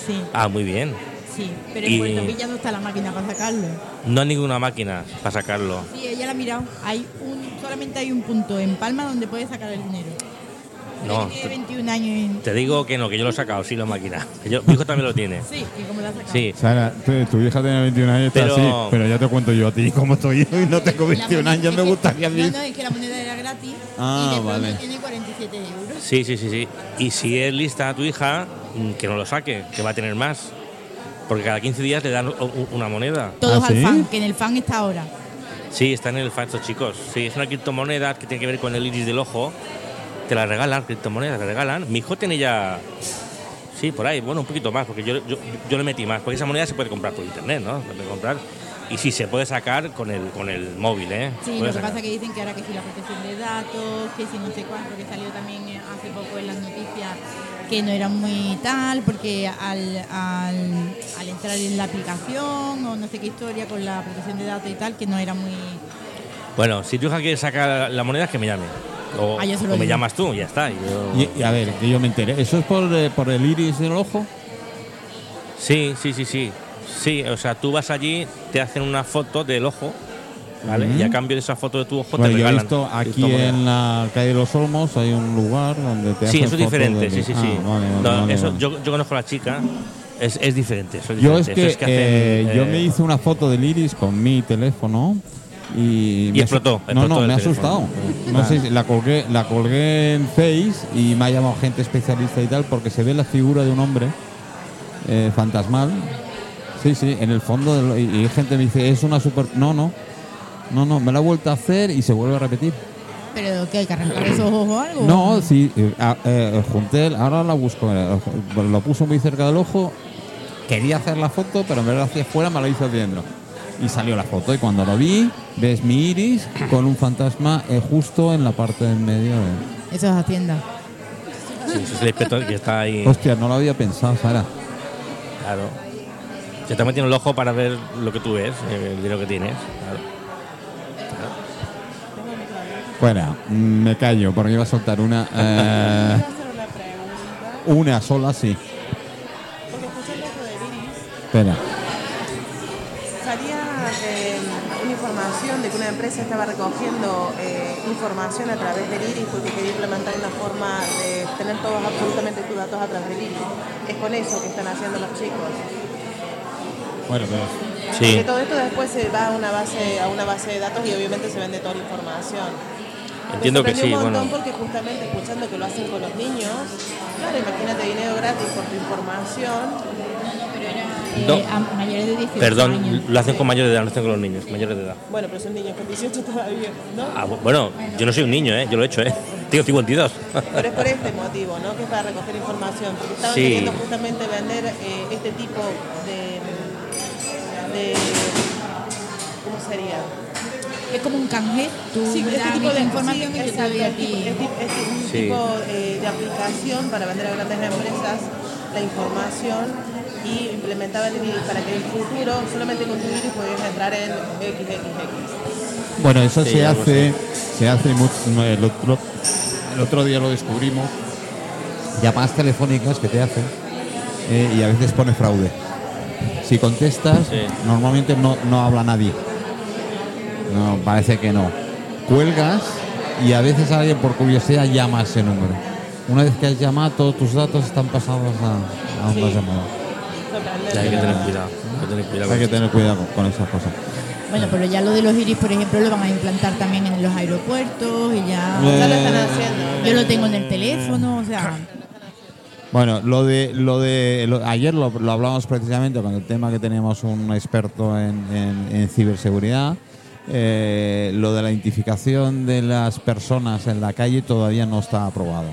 Sí, Ah, muy bien. sí. Pero Y- en Puerto Pi ya no está la máquina para sacarlo. No hay ninguna máquina para sacarlo. Sí, ella la ha mirado. Hay un, solamente hay un punto en Palma donde puede sacar el dinero. No, tiene 21 años y... Te digo que no, que yo lo he sacado, sí, la máquina. Que yo, mi hijo también lo tiene. Sí, ¿y cómo la ha sacado? Sí. Sara, tu, tu hija tiene 21 años, está Pero- así, pero ya te cuento yo a ti *laughs* cómo estoy yo y no tengo La 21 moneda- años, me que- gustaría No, vivir. no, es que la moneda era gratis Ah, y de vale. tiene 47 euros. Sí, sí, sí, sí. Y si es lista tu hija, mm, que no lo saque, que va a tener más. Porque cada 15 días le dan una moneda. Todos ¿Ah, al sí? fan, que en el fan está ahora. Sí, está en el fan estos chicos. Sí, es una criptomoneda que tiene que ver con el iris del ojo. Te la regalan, criptomonedas, te la regalan. Mi hijo tiene ya. Sí, por ahí, bueno, un poquito más, porque yo, yo, yo le metí más. Porque esa moneda se puede comprar por internet, ¿no? Se puede comprar. Y sí, se puede sacar con el, con el móvil, ¿eh? Sí, lo que pasa es que dicen que ahora que si la protección de datos, que si no sé cuánto, que salió también eh, hace poco en las noticias que no era muy tal, porque al, al, al entrar en la aplicación o no sé qué historia con la protección de datos y tal, que no era muy... Bueno, si tu hija quiere sacar la moneda, que me llame. O, Ah, yo se lo o me llamas tú, ya está. y yo- Y, y a ver, que yo me enteré. ¿Eso es por, eh, por el iris del ojo? Sí, sí, sí, sí. Sí, o sea, tú vas allí, te hacen una foto del ojo, ¿vale? Y a cambio de esa foto de tu ojo Bueno, te yo he regalan. visto aquí en la calle de los Olmos hay un lugar donde te Sí, hacen eso es diferente, sí, sí, Ah, sí. vale, vale, No, vale, eso, vale. Yo, yo conozco a la chica, es, es diferente. eso es Yo es que, Eso eh, hacen, yo eh, me hice una foto del iris con mi teléfono y, me explotó, No, no, me ha asustado. No sé si la colgué, la colgué en Face y me ha llamado gente especialista y tal porque se ve la figura de un hombre eh, fantasmal. Sí, sí, en el fondo y, y gente me dice, es una super... No, no, no, no, me la he vuelto a hacer y se vuelve a repetir. ¿Pero que hay que arreglar esos ojos o algo? No, sí, eh, ah, eh, junté, el- ahora la busco, eh, lo puso muy cerca del ojo, quería hacer la foto, pero en vez de hacia afuera me la hizo dentro. Y salió la foto y cuando lo vi, ves mi iris con un fantasma eh, justo en la parte del medio. de- Eso es Hacienda. Sí, ese es el inspector que está ahí. Hostia, no lo había pensado, Sara. Claro. Se te metiendo el ojo para ver lo que tú ves, eh, el dinero que tienes. Claro. Fuera, me callo porque iba a soltar una. eh, ¿Puedo hacer una pregunta? una sola, sí. Porque escuchando esto de Iris, Espera. Una empresa estaba recogiendo eh, información a través del iris porque quería implementar una forma de tener todos absolutamente tus datos a través del iris. Es con eso que están haciendo los chicos. Bueno, pero Sí. Que todo esto después se va a una base a una base de datos y obviamente se vende toda la información. Entiendo que sí, un montón bueno. porque justamente escuchando que lo hacen con los niños, claro, imagínate dinero gratis por tu información. Eh, No. a mayores de 18 Perdón, años. lo hacen con mayores de edad, no hacen con los niños, mayores de edad. Bueno, pero son niños con 18 todavía, ¿no? Ah, bu- bueno, yo no soy un niño, ¿eh? Yo lo he hecho, ¿eh? *laughs* Tengo 52. Pero es por este motivo, ¿no? Que es para recoger información. Porque estaban Sí. queriendo justamente vender eh, este tipo de, de. ¿Cómo sería? Es como un canje. Tú Sí, me este das tipo de información sí, y yo te exacto, doy a es tipo- ti. es tipo- es un Sí. tipo eh, de aplicación para vender a grandes empresas la información y implementaban para que en el futuro solamente con tu iris podías entrar en XXX. Bueno, eso Sí, se hace, se hace mucho. no, El otro, el otro día lo descubrimos. Llamadas telefónicas que te hacen eh, y a veces pone fraude. Si contestas, Sí. normalmente no, no habla nadie. No, parece que no. Cuelgas y a veces alguien por curiosidad llama a ese número. Una vez que has llamado, todos tus datos están pasados a, a un Sí. Hay que tener cuidado. Hay que tener cuidado. Hay que con tener cuidado con, con esas cosas. Bueno, pero ya lo de los iris, por ejemplo, lo van a implantar también en los aeropuertos y ya. Ya lo están haciendo. Yo lo tengo en el teléfono, o sea. Bueno, lo de lo de lo- ayer lo, lo hablamos precisamente con el tema que teníamos un experto en, en- en ciberseguridad. Eh, lo de la identificación de las personas en la calle todavía no está aprobado.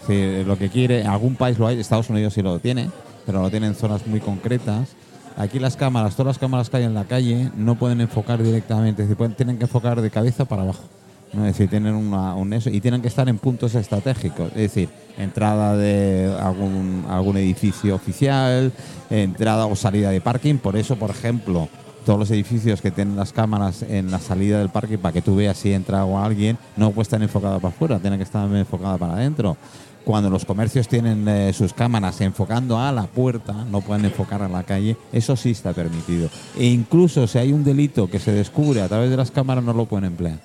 Decir, lo que quiere, algún país lo hay, Estados Unidos sí lo tiene, pero lo tiene en zonas muy concretas. Aquí las cámaras, todas las cámaras que hay en la calle no pueden enfocar directamente, es decir, tienen que enfocar de cabeza para abajo. Es decir, tienen un eso y tienen que estar en puntos estratégicos, es decir, entrada de algún, algún edificio oficial, entrada o salida de parking. Por eso, por ejemplo, todos los edificios que tienen las cámaras en la salida del parking para que tú veas si entra o alguien, no puede estar enfocada para afuera, tiene que estar enfocada para adentro. Cuando los comercios tienen eh, sus cámaras enfocando a la puerta, no pueden enfocar a la calle, eso sí está permitido. E incluso si hay un delito que se descubre a través de las cámaras, no lo pueden emplear.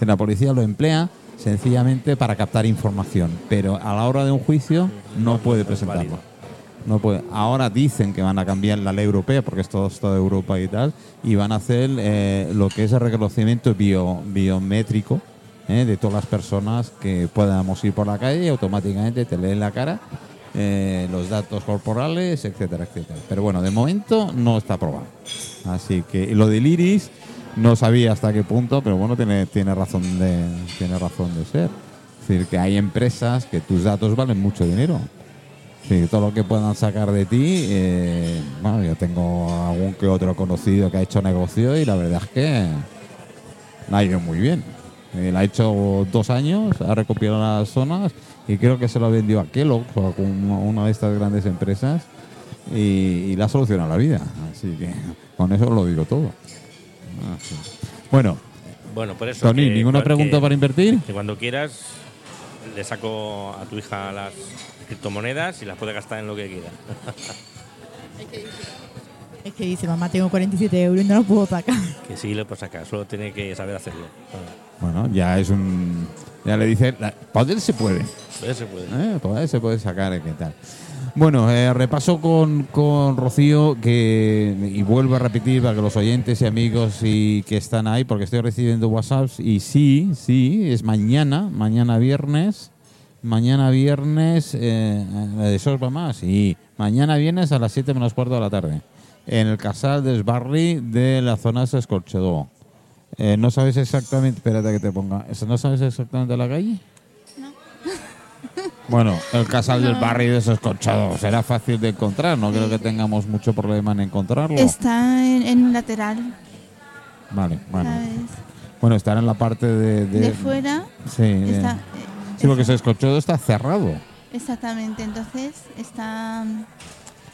La policía lo emplea sencillamente para captar información, pero a la hora de un juicio no puede presentarlo. No puede. Ahora dicen que van a cambiar la ley europea, porque es toda Europa y tal, y van a hacer eh, lo que es el reconocimiento bio- biométrico eh, de todas las personas que podamos ir por la calle y automáticamente te leen la cara, eh, los datos corporales, etcétera, etcétera. Pero bueno, de momento no está aprobado. Así que lo del iris no sabía hasta qué punto, pero bueno, tiene, tiene, razón, de, tiene razón de ser. Es decir, que hay empresas que tus datos valen mucho dinero. Sí, todo lo que puedan sacar de ti, eh, bueno, yo tengo algún que otro conocido que ha hecho negocio y la verdad es que la ha ido muy bien. Eh, la ha hecho dos años, ha recopilado las zonas y creo que se lo vendió a Kellogg o a una- una de estas grandes empresas y, y le ha solucionado la vida. Así que con eso lo digo todo. Ah. Bueno, Bueno, por eso. Tony, que- ¿ninguna que- pregunta para invertir? Que cuando quieras le saco a tu hija las criptomonedas y las puede gastar en lo que quiera. *laughs* Es que dice, mamá, tengo 47 euros y no lo puedo sacar. *laughs* Que sí lo puedes sacar, solo tiene que saber hacerlo. Bueno, ya es un... Ya le dice, la- poder se puede. Pues se puede. Eh, ahí se puede sacar, ¿qué tal? Bueno, eh, repaso con, con Rocío que y vuelvo a repetir para que los oyentes y amigos y que están ahí, porque estoy recibiendo WhatsApps y sí, sí, es mañana, mañana viernes, mañana viernes, eh, eh, eso va más, sí, mañana viernes a las 7 menos cuarto de la tarde, en el Casal del Barri de la zona de Escorchedó. Eh, no sabes exactamente, espérate que te ponga, ¿no sabes exactamente la calle? *laughs* Bueno, el casal del barrio de Escorchado será fácil de encontrar, no creo que tengamos mucho problema en encontrarlo. Está en, en un lateral, Vale, bueno. Bueno, estará en la parte de... de- De fuera Sí, de- está... sí, porque Escorchado está cerrado. Exactamente, entonces está...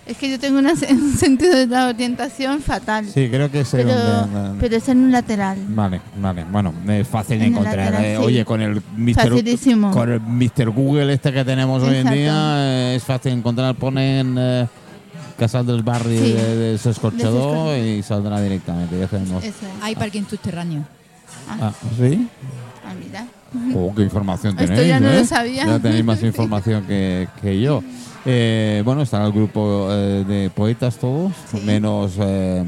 Es que yo tengo una *laughs* un sentido de la orientación fatal, Sí, creo que sé pero, pero es en un lateral. Vale, vale. Bueno, es fácil de En el encontrar. lateral, eh. sí. Oye, con el Mr. Facilísimo. Con el Mr. Google este que tenemos hoy en día, eh, es fácil encontrar. Ponen eh, Casal del Barrio Sí. de, de Escorchado De Escorchado. y saldrá directamente. Ya tenemos. Es. Hay parking subterráneo. Ah, ¿Sí? Ah, mira. Oh, qué información Esto tenéis, ya no ¿eh? lo sabía. Ya tenéis más *laughs* información que, que yo. Eh, bueno, está el grupo eh, de poetas todos, Sí. menos eh,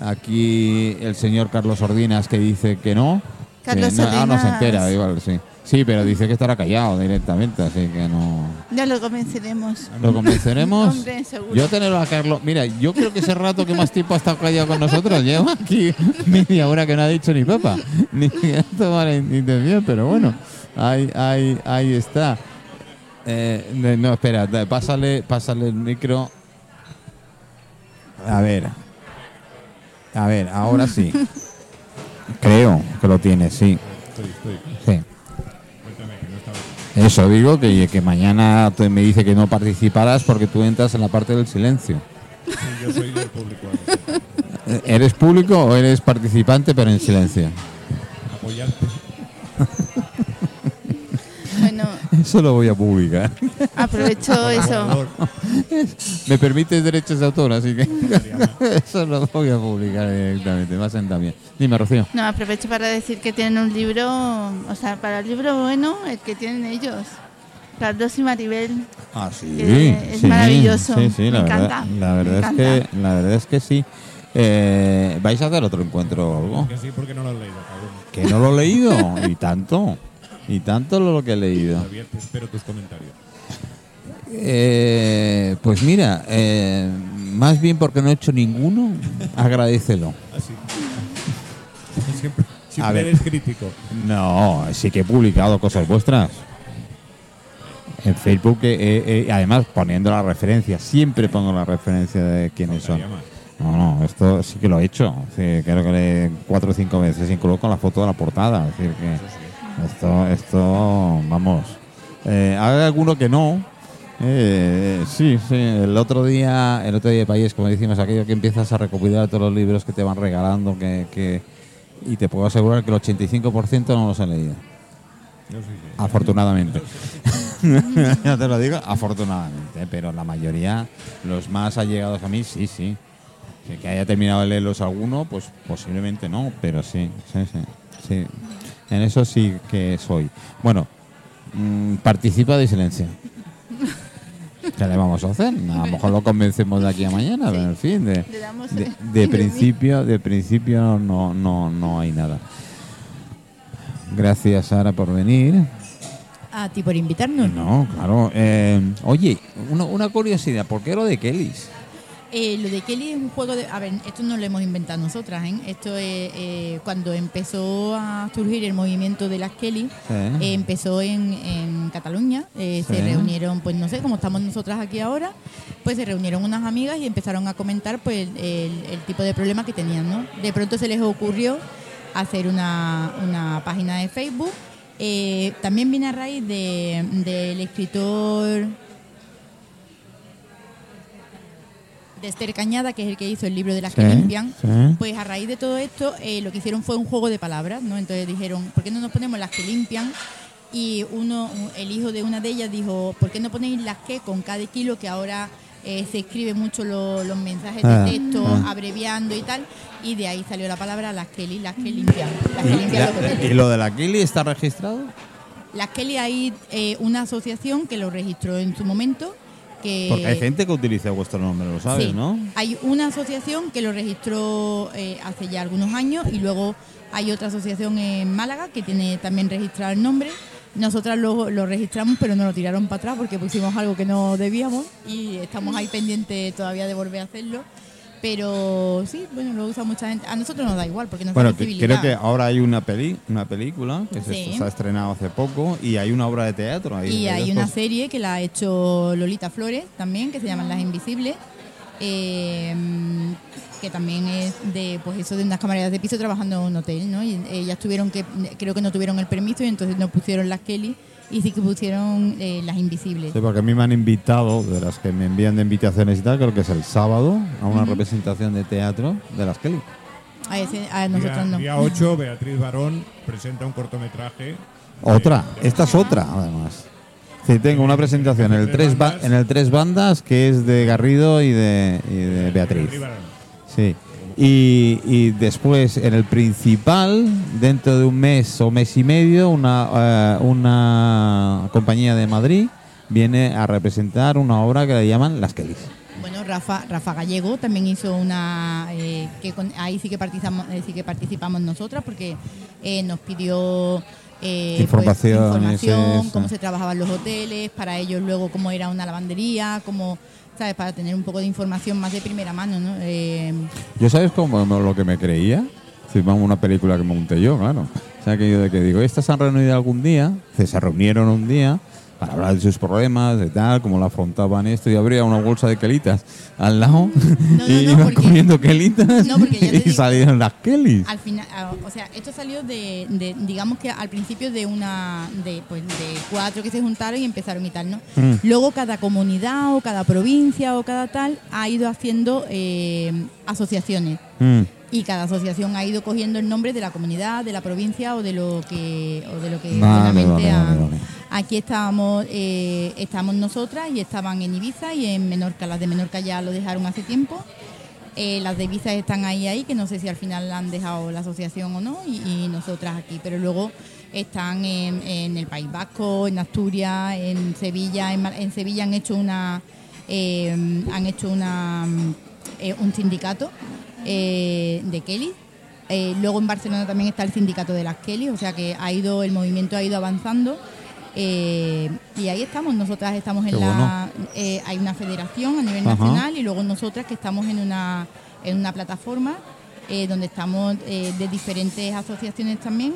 aquí el señor Carlos Ordinas que dice que no. Carlos no, ah, no se Ordinas. entera, igual, sí. Sí, pero dice que estará callado directamente, así que no. Ya lo convenceremos. ¿Lo convenceremos? *laughs* Hombre, seguro. Yo tenerlo a Carlos. Mira, yo creo que ese rato que más tiempo ha estado callado con nosotros, lleva aquí *laughs* media hora que no ha dicho ni papa, *laughs* ni que la intención, pero bueno, ahí, ahí, ahí está. Eh, no, espera, pásale, pásale el micro. A ver. A ver, ahora sí. *laughs* Creo que lo tiene, sí. Estoy, estoy. Sí. Eso digo, que, que mañana me dice que no participarás porque tú entras en la parte del silencio. Sí, yo soy del público. ¿Eres público o eres participante pero en silencio? Apoyante. *laughs* *laughs* Eso lo voy a publicar. *laughs* aprovecho eso. Me permite derechos de autor, así que *laughs* eso lo voy a publicar directamente. Me hacen también. Dime, Rocío. No, aprovecho para decir que tienen un libro, o sea, para el libro bueno, el que tienen ellos. Carlos y Maribel. Ah, sí. Eh, es maravilloso. Sí, sí, Me la verdad, encanta, la me verdad es encanta. que la verdad es que sí. Eh, ¿Vais a hacer otro encuentro o algo? Que sí, porque no lo has leído, cabrón. Que no lo he leído y tanto. Y tanto lo que he leído. Te espero tus comentarios. Eh, pues mira, eh, más bien porque no he hecho ninguno, agradecelo. Así. Siempre, A siempre ver. eres crítico. No, sí que he publicado cosas vuestras. En Facebook, eh, eh, eh, además poniendo la referencia, siempre pongo la referencia de quiénes son. No, no, esto sí que lo he hecho. Sí, creo que le cuatro o cinco veces, incluso con la foto de la portada. Es decir, que esto, esto, vamos. Eh, hay alguno que no. Eh, sí, sí. El otro día, el otro día de país, como decimos, aquello que empiezas a recopilar todos los libros que te van regalando, que, que y te puedo asegurar que el 85% no los he leído. Yo sí, sí. Afortunadamente. *laughs* ya te lo digo, afortunadamente. Pero la mayoría, los más allegados a mí, sí, sí. Que haya terminado de leerlos alguno, pues posiblemente no, pero sí, sí, sí. sí. En eso sí que soy. Bueno, mm, participa de silencio. *laughs* ¿Qué le vamos a hacer? A lo mejor lo convencemos de aquí a mañana, pero en fin, de, *laughs* principio, de principio no, no, no hay nada. Gracias, Sara, por venir. A ti por invitarnos. No, claro. Eh, oye, una, una curiosidad, ¿por qué lo de Kellys? Eh, lo de Kelly es un juego de... A ver, esto no lo hemos inventado nosotras, ¿eh? Esto es eh, cuando empezó a surgir el movimiento de las Kelly, Sí. eh, empezó en, en Cataluña, Sí. se reunieron, pues no sé, como estamos nosotras aquí ahora, pues se reunieron unas amigas y empezaron a comentar pues el, tipo de problema que tenían, ¿no? De pronto se les ocurrió hacer una, una página de Facebook. También viene a raíz de- del escritor de Esther Cañada, que es el que hizo el libro de las que limpian, sí. pues a raíz de todo esto eh, lo que hicieron fue un juego de palabras, ¿no? Entonces dijeron, ¿por qué no nos ponemos las que limpian? Y uno, un- el hijo de una de ellas dijo, ¿por qué no ponéis las que con cada kilo que ahora eh, se escribe mucho lo- los mensajes de Ah, texto, ah. abreviando y tal? Y de ahí salió la palabra las Kelly, las que limpian, las que limpian ¿Y lo de la Kelly está registrado? Las Kelly hay eh, una asociación que lo registró en su momento. Que Porque hay gente que utiliza vuestro nombre, lo sabes, Sí. ¿no? Hay una asociación que lo registró eh, hace ya algunos años y luego hay otra asociación en Málaga que tiene también registrado el nombre. Nosotras lo, lo registramos pero no lo tiraron para atrás porque pusimos algo que no debíamos y estamos ahí pendientes todavía de volver a hacerlo. Pero sí, bueno, lo usa mucha gente. A nosotros nos da igual porque nos Bueno, que- creo que ahora hay una peli, una película que se, Sí. se ha estrenado hace poco y hay una obra de teatro ahí. Y hay una serie que la ha hecho Lolita Flores también, que se llama Las Invisibles, eh, que también es de pues eso de unas camaradas de piso trabajando en un hotel, ¿no? Y ellas tuvieron que, creo que no tuvieron el permiso y entonces no pusieron las Kelly y sí que pusieron eh, las Invisibles. Sí, porque a mí me han invitado, de las que me envían de invitaciones y tal, creo que es el sábado, a una representación de teatro de las Kelly. A, ese- a nosotros día, no. día 8, Beatriz Barón presenta un cortometraje. Otra, de- de esta es otra, además. Sí, tengo una presentación en el Tres ba- en el tres bandas que es de Garrido y de, y de Beatriz. Beatriz Barón. Sí. Y, y después, en el principal, dentro de un mes o mes y medio, una, eh, una compañía de Madrid viene a representar una obra que le llaman Las Kellys. Bueno, Rafa, Rafa Gallego también hizo una eh, que con- ahí sí que participamos, eh, sí que participamos nosotras porque eh, nos pidió eh, Información, pues, información, cómo se trabajaban los hoteles, para ellos luego cómo era una lavandería, cómo sabes, para tener un poco de información más de primera mano, ¿no? Eh, ¿Yo sabes cómo lo que me creía? Si vamos a una película que monté yo, claro. O sea, que yo de que digo, estas se han reunido algún día, se reunieron un día para hablar de sus problemas, de tal, cómo lo afrontaban esto, y habría una bolsa de quelitas al lado no, *laughs* y no, iban porque- comiendo quelitas No, *laughs* y digo- salieron las Kellys. al final, ah, o sea, esto salió de, de- digamos que al principio de una, de, pues, de cuatro que se juntaron y empezaron y tal, ¿no? Mm. Luego cada comunidad o cada provincia o cada tal ha ido haciendo eh, asociaciones Mm. Y cada asociación ha ido cogiendo el nombre de la comunidad, de la provincia o de lo que, o de lo que Vale, vale. Aquí estábamos, eh, estamos nosotras y estaban en Ibiza y en Menorca. Las de Menorca ya lo dejaron hace tiempo. Eh, las de Ibiza están ahí, ahí, que no sé si al final la han dejado la asociación o no, y, y nosotras aquí. Pero luego están en, en el País Vasco, en Asturias, en Sevilla. En, en Sevilla han hecho una, eh, han hecho una, eh, un sindicato eh, de Kelly. Eh, luego en Barcelona también está el sindicato de las Kelly, o sea que ha ido, el movimiento ha ido avanzando. y ahí estamos, nosotras estamos en la. hay una federación a nivel Ajá. nacional y luego nosotras que estamos en una, en una plataforma donde estamos de diferentes asociaciones también.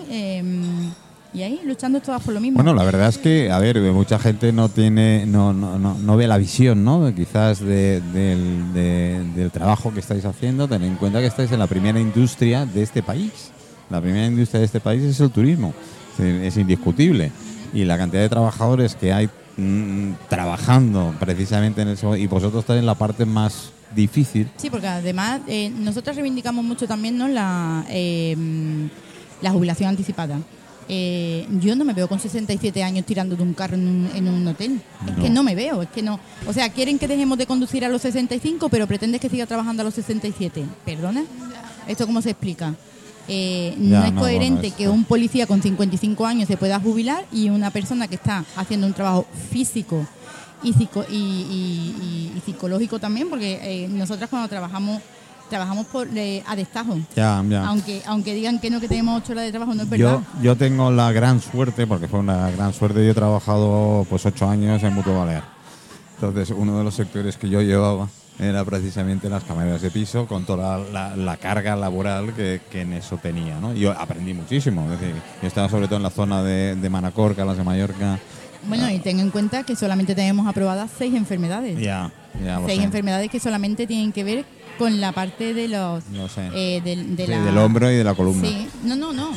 Y ahí luchando todas por lo mismo. Bueno, la verdad es que, a ver, mucha gente no tiene, no, no, no, no ve la visión, ¿no? Quizás de- del, de- del trabajo que estáis haciendo. Tened en cuenta que estáis en la primera industria de este país. La primera industria de este país es el turismo. Es, indiscutible. Y la cantidad de trabajadores que hay mm, trabajando precisamente en eso, y vosotros estáis en la parte más difícil. Sí, porque además eh, nosotros reivindicamos mucho también ¿no? la, eh, la jubilación anticipada. Eh, yo no me veo con 67 años tirando de un carro en un, en un hotel. Es que no me veo, es que no. O sea, quieren que dejemos de conducir a los 65, pero pretendes que siga trabajando a los 67. ¿Perdona? ¿Esto cómo se explica? Eh, Ya, no es no, coherente bueno, que un policía con 55 años se pueda jubilar y una persona que está haciendo un trabajo físico y, psico- y, y- y- y psicológico también, porque eh, nosotras cuando trabajamos trabajamos por eh, a destajo. Ya, ya. Aunque aunque digan que no, que tenemos ocho horas de trabajo, no es Yo, verdad. yo tengo la gran suerte, porque fue una gran suerte, yo he trabajado pues ocho años en Mutuo Balear. Entonces, uno de los sectores que yo llevaba era precisamente las camareras de piso, con toda la, la carga laboral que, que en eso tenía. ¿no? Yo aprendí muchísimo, es decir, yo estaba sobre todo en la zona de, de Manacorca, las de Mallorca. Bueno, y ten en cuenta que solamente tenemos aprobadas seis enfermedades. Ya, ya lo seis sé. enfermedades que solamente tienen que ver con la parte de los Lo sé. eh, del- de Sí, la- del hombro y de la columna. Sí, no, no, no.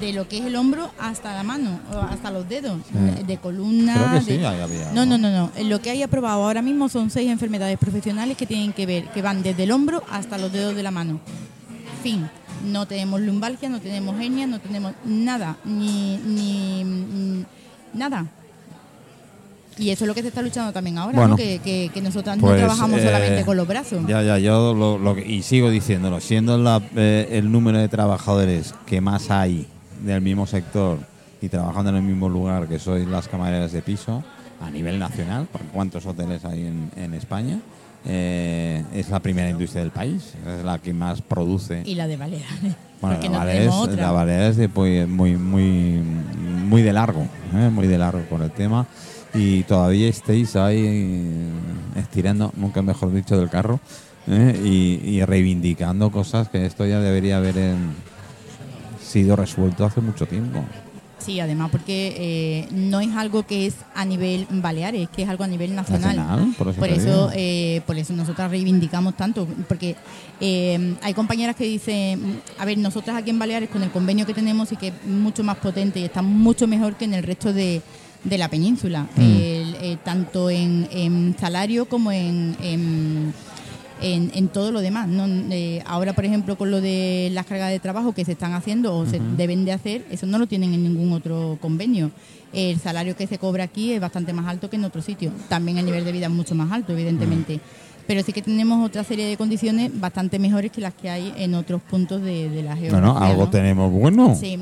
De lo que es el hombro hasta la mano, o hasta los dedos, Sí. de columna. Creo que de- sí, ahí había, No, ¿no? no, no, no. Lo que hay aprobado ahora mismo son seis enfermedades profesionales que tienen que ver, que van desde el hombro hasta los dedos de la mano. Fin. No tenemos lumbalgia, no tenemos hernia, no tenemos nada, ni, ni mm, nada. Y eso es lo que se está luchando también ahora, Bueno. ¿no? que, que, que nosotras Pues, no trabajamos eh, solamente con los brazos. Ya, ya, yo lo, lo que- y sigo diciéndolo, siendo la, eh, el número de trabajadores que más hay del mismo sector y trabajando en el mismo lugar que sois las camareras de piso a nivel nacional, cuántos hoteles hay en, en España, eh, es la primera industria del país, es la que más produce. Y la de Baleares. *laughs* Bueno, la no Baleares, tenemos otra. la Baleares de, pues, muy, muy, muy de largo, ¿eh? muy de largo con el tema. Y todavía estáis ahí eh, estirando, nunca mejor dicho, del carro ¿eh? y, y reivindicando cosas que esto ya debería haber eh, sido resuelto hace mucho tiempo. Sí, además porque eh, no es algo que es a nivel Baleares, que es algo a nivel nacional. Nacional, por eso te eso, eh, por eso nosotras reivindicamos tanto, porque eh, hay compañeras que dicen, a ver, nosotras aquí en Baleares con el convenio que tenemos y que es mucho más potente y está mucho mejor que en el resto de, de la península, Mm. El, eh, tanto en, en salario como en, en, en- en todo lo demás. ¿no? Eh, ahora, por ejemplo, con lo de las cargas de trabajo que se están haciendo o se deben de hacer, eso no lo tienen en ningún otro convenio. El salario que se cobra aquí es bastante más alto que en otro sitio. También el nivel de vida es mucho más alto, evidentemente. pero sí que tenemos otra serie de condiciones bastante mejores que las que hay en otros puntos de, de la geografía. Bueno, algo ¿no? tenemos bueno. Sí,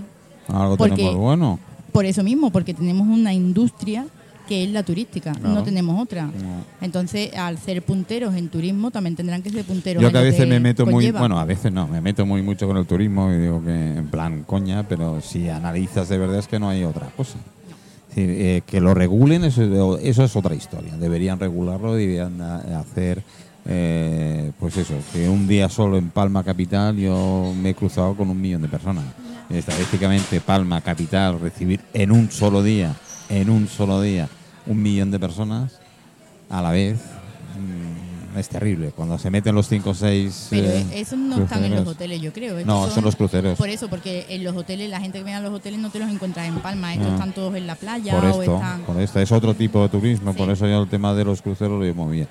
Algo Porque- tenemos bueno. Por eso mismo, porque tenemos una industria que es la turística, Claro. no tenemos otra. No. Entonces, al ser punteros en turismo, también tendrán que ser punteros Yo que a veces me meto muy, bueno, a veces no, me meto muy mucho con el turismo y digo que en plan coña, pero si analizas de verdad es que no hay otra cosa. Eh, que lo regulen, eso, es- eso es otra historia. Deberían regularlo, deberían a- hacer, eh, pues eso, que un día solo en Palma Capital yo me he cruzado con un millón de personas. Estadísticamente, Palma Capital, recibir en un solo día, en un solo día, un millón de personas a la vez, es terrible. Cuando se meten los 5 o 6... Pero eso no están en los hoteles, yo creo. Estos No, son los cruceros. Por eso, porque en los hoteles, la gente que viene a los hoteles no te los encuentras en Palma. Estos No. están todos en la playa Por o esto, están... por esto, es otro tipo de turismo, Sí. por eso yo el tema de los cruceros lo llevo bien.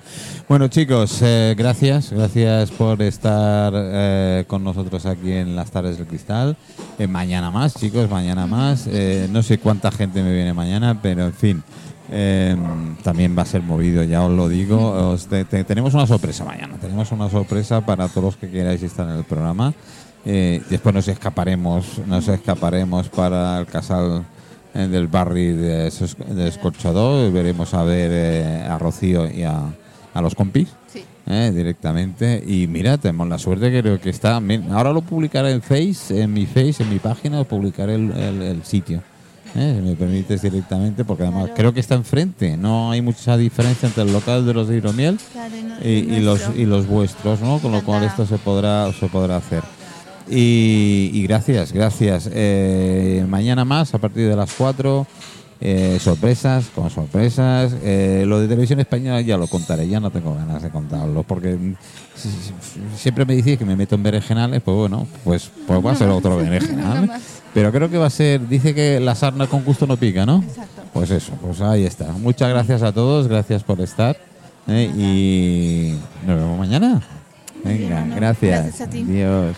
Bueno, chicos, eh, gracias, gracias por estar eh, con nosotros aquí en las tardes del cristal. Eh, mañana más, chicos, mañana más. Eh, no sé cuánta gente me viene mañana, pero en fin. Eh, también va a ser movido, ya os lo digo. Os te- te- tenemos una sorpresa mañana. Tenemos una sorpresa para todos los que queráis estar en el programa. Eh, después nos escaparemos, nos escaparemos para el casal eh, del barrio de, de Escorchador. Veremos a ver eh, a Rocío y a, a los compis Sí. eh, directamente. Y mira, tenemos la suerte creo que está. Ahora lo publicaré en Face, en mi Face, en mi página, publicaré el, el- el sitio. Eh, si me permites directamente, porque además Claro. creo que está enfrente. No hay mucha diferencia entre el local de los de Hidromiel Claro, y los y los vuestros, ¿no? Con lo cual esto se podrá se podrá hacer. Y, y gracias, gracias. Eh, mañana más a partir de las 4 eh, sorpresas, con sorpresas. Eh, lo de televisión española ya lo contaré, ya no tengo ganas de contarlo, porque mm, si- si- siempre me decís que me meto en berenjenales, pues bueno, pues, pues va a ser otro berenjenal. *laughs* Pero creo que va a ser, dice que la sarna con gusto no pica, ¿no? Exacto. Pues eso, pues ahí está. Muchas gracias a todos, gracias por estar. ¿eh? y nos vemos mañana. Venga, gracias. gracias a ti. Adiós.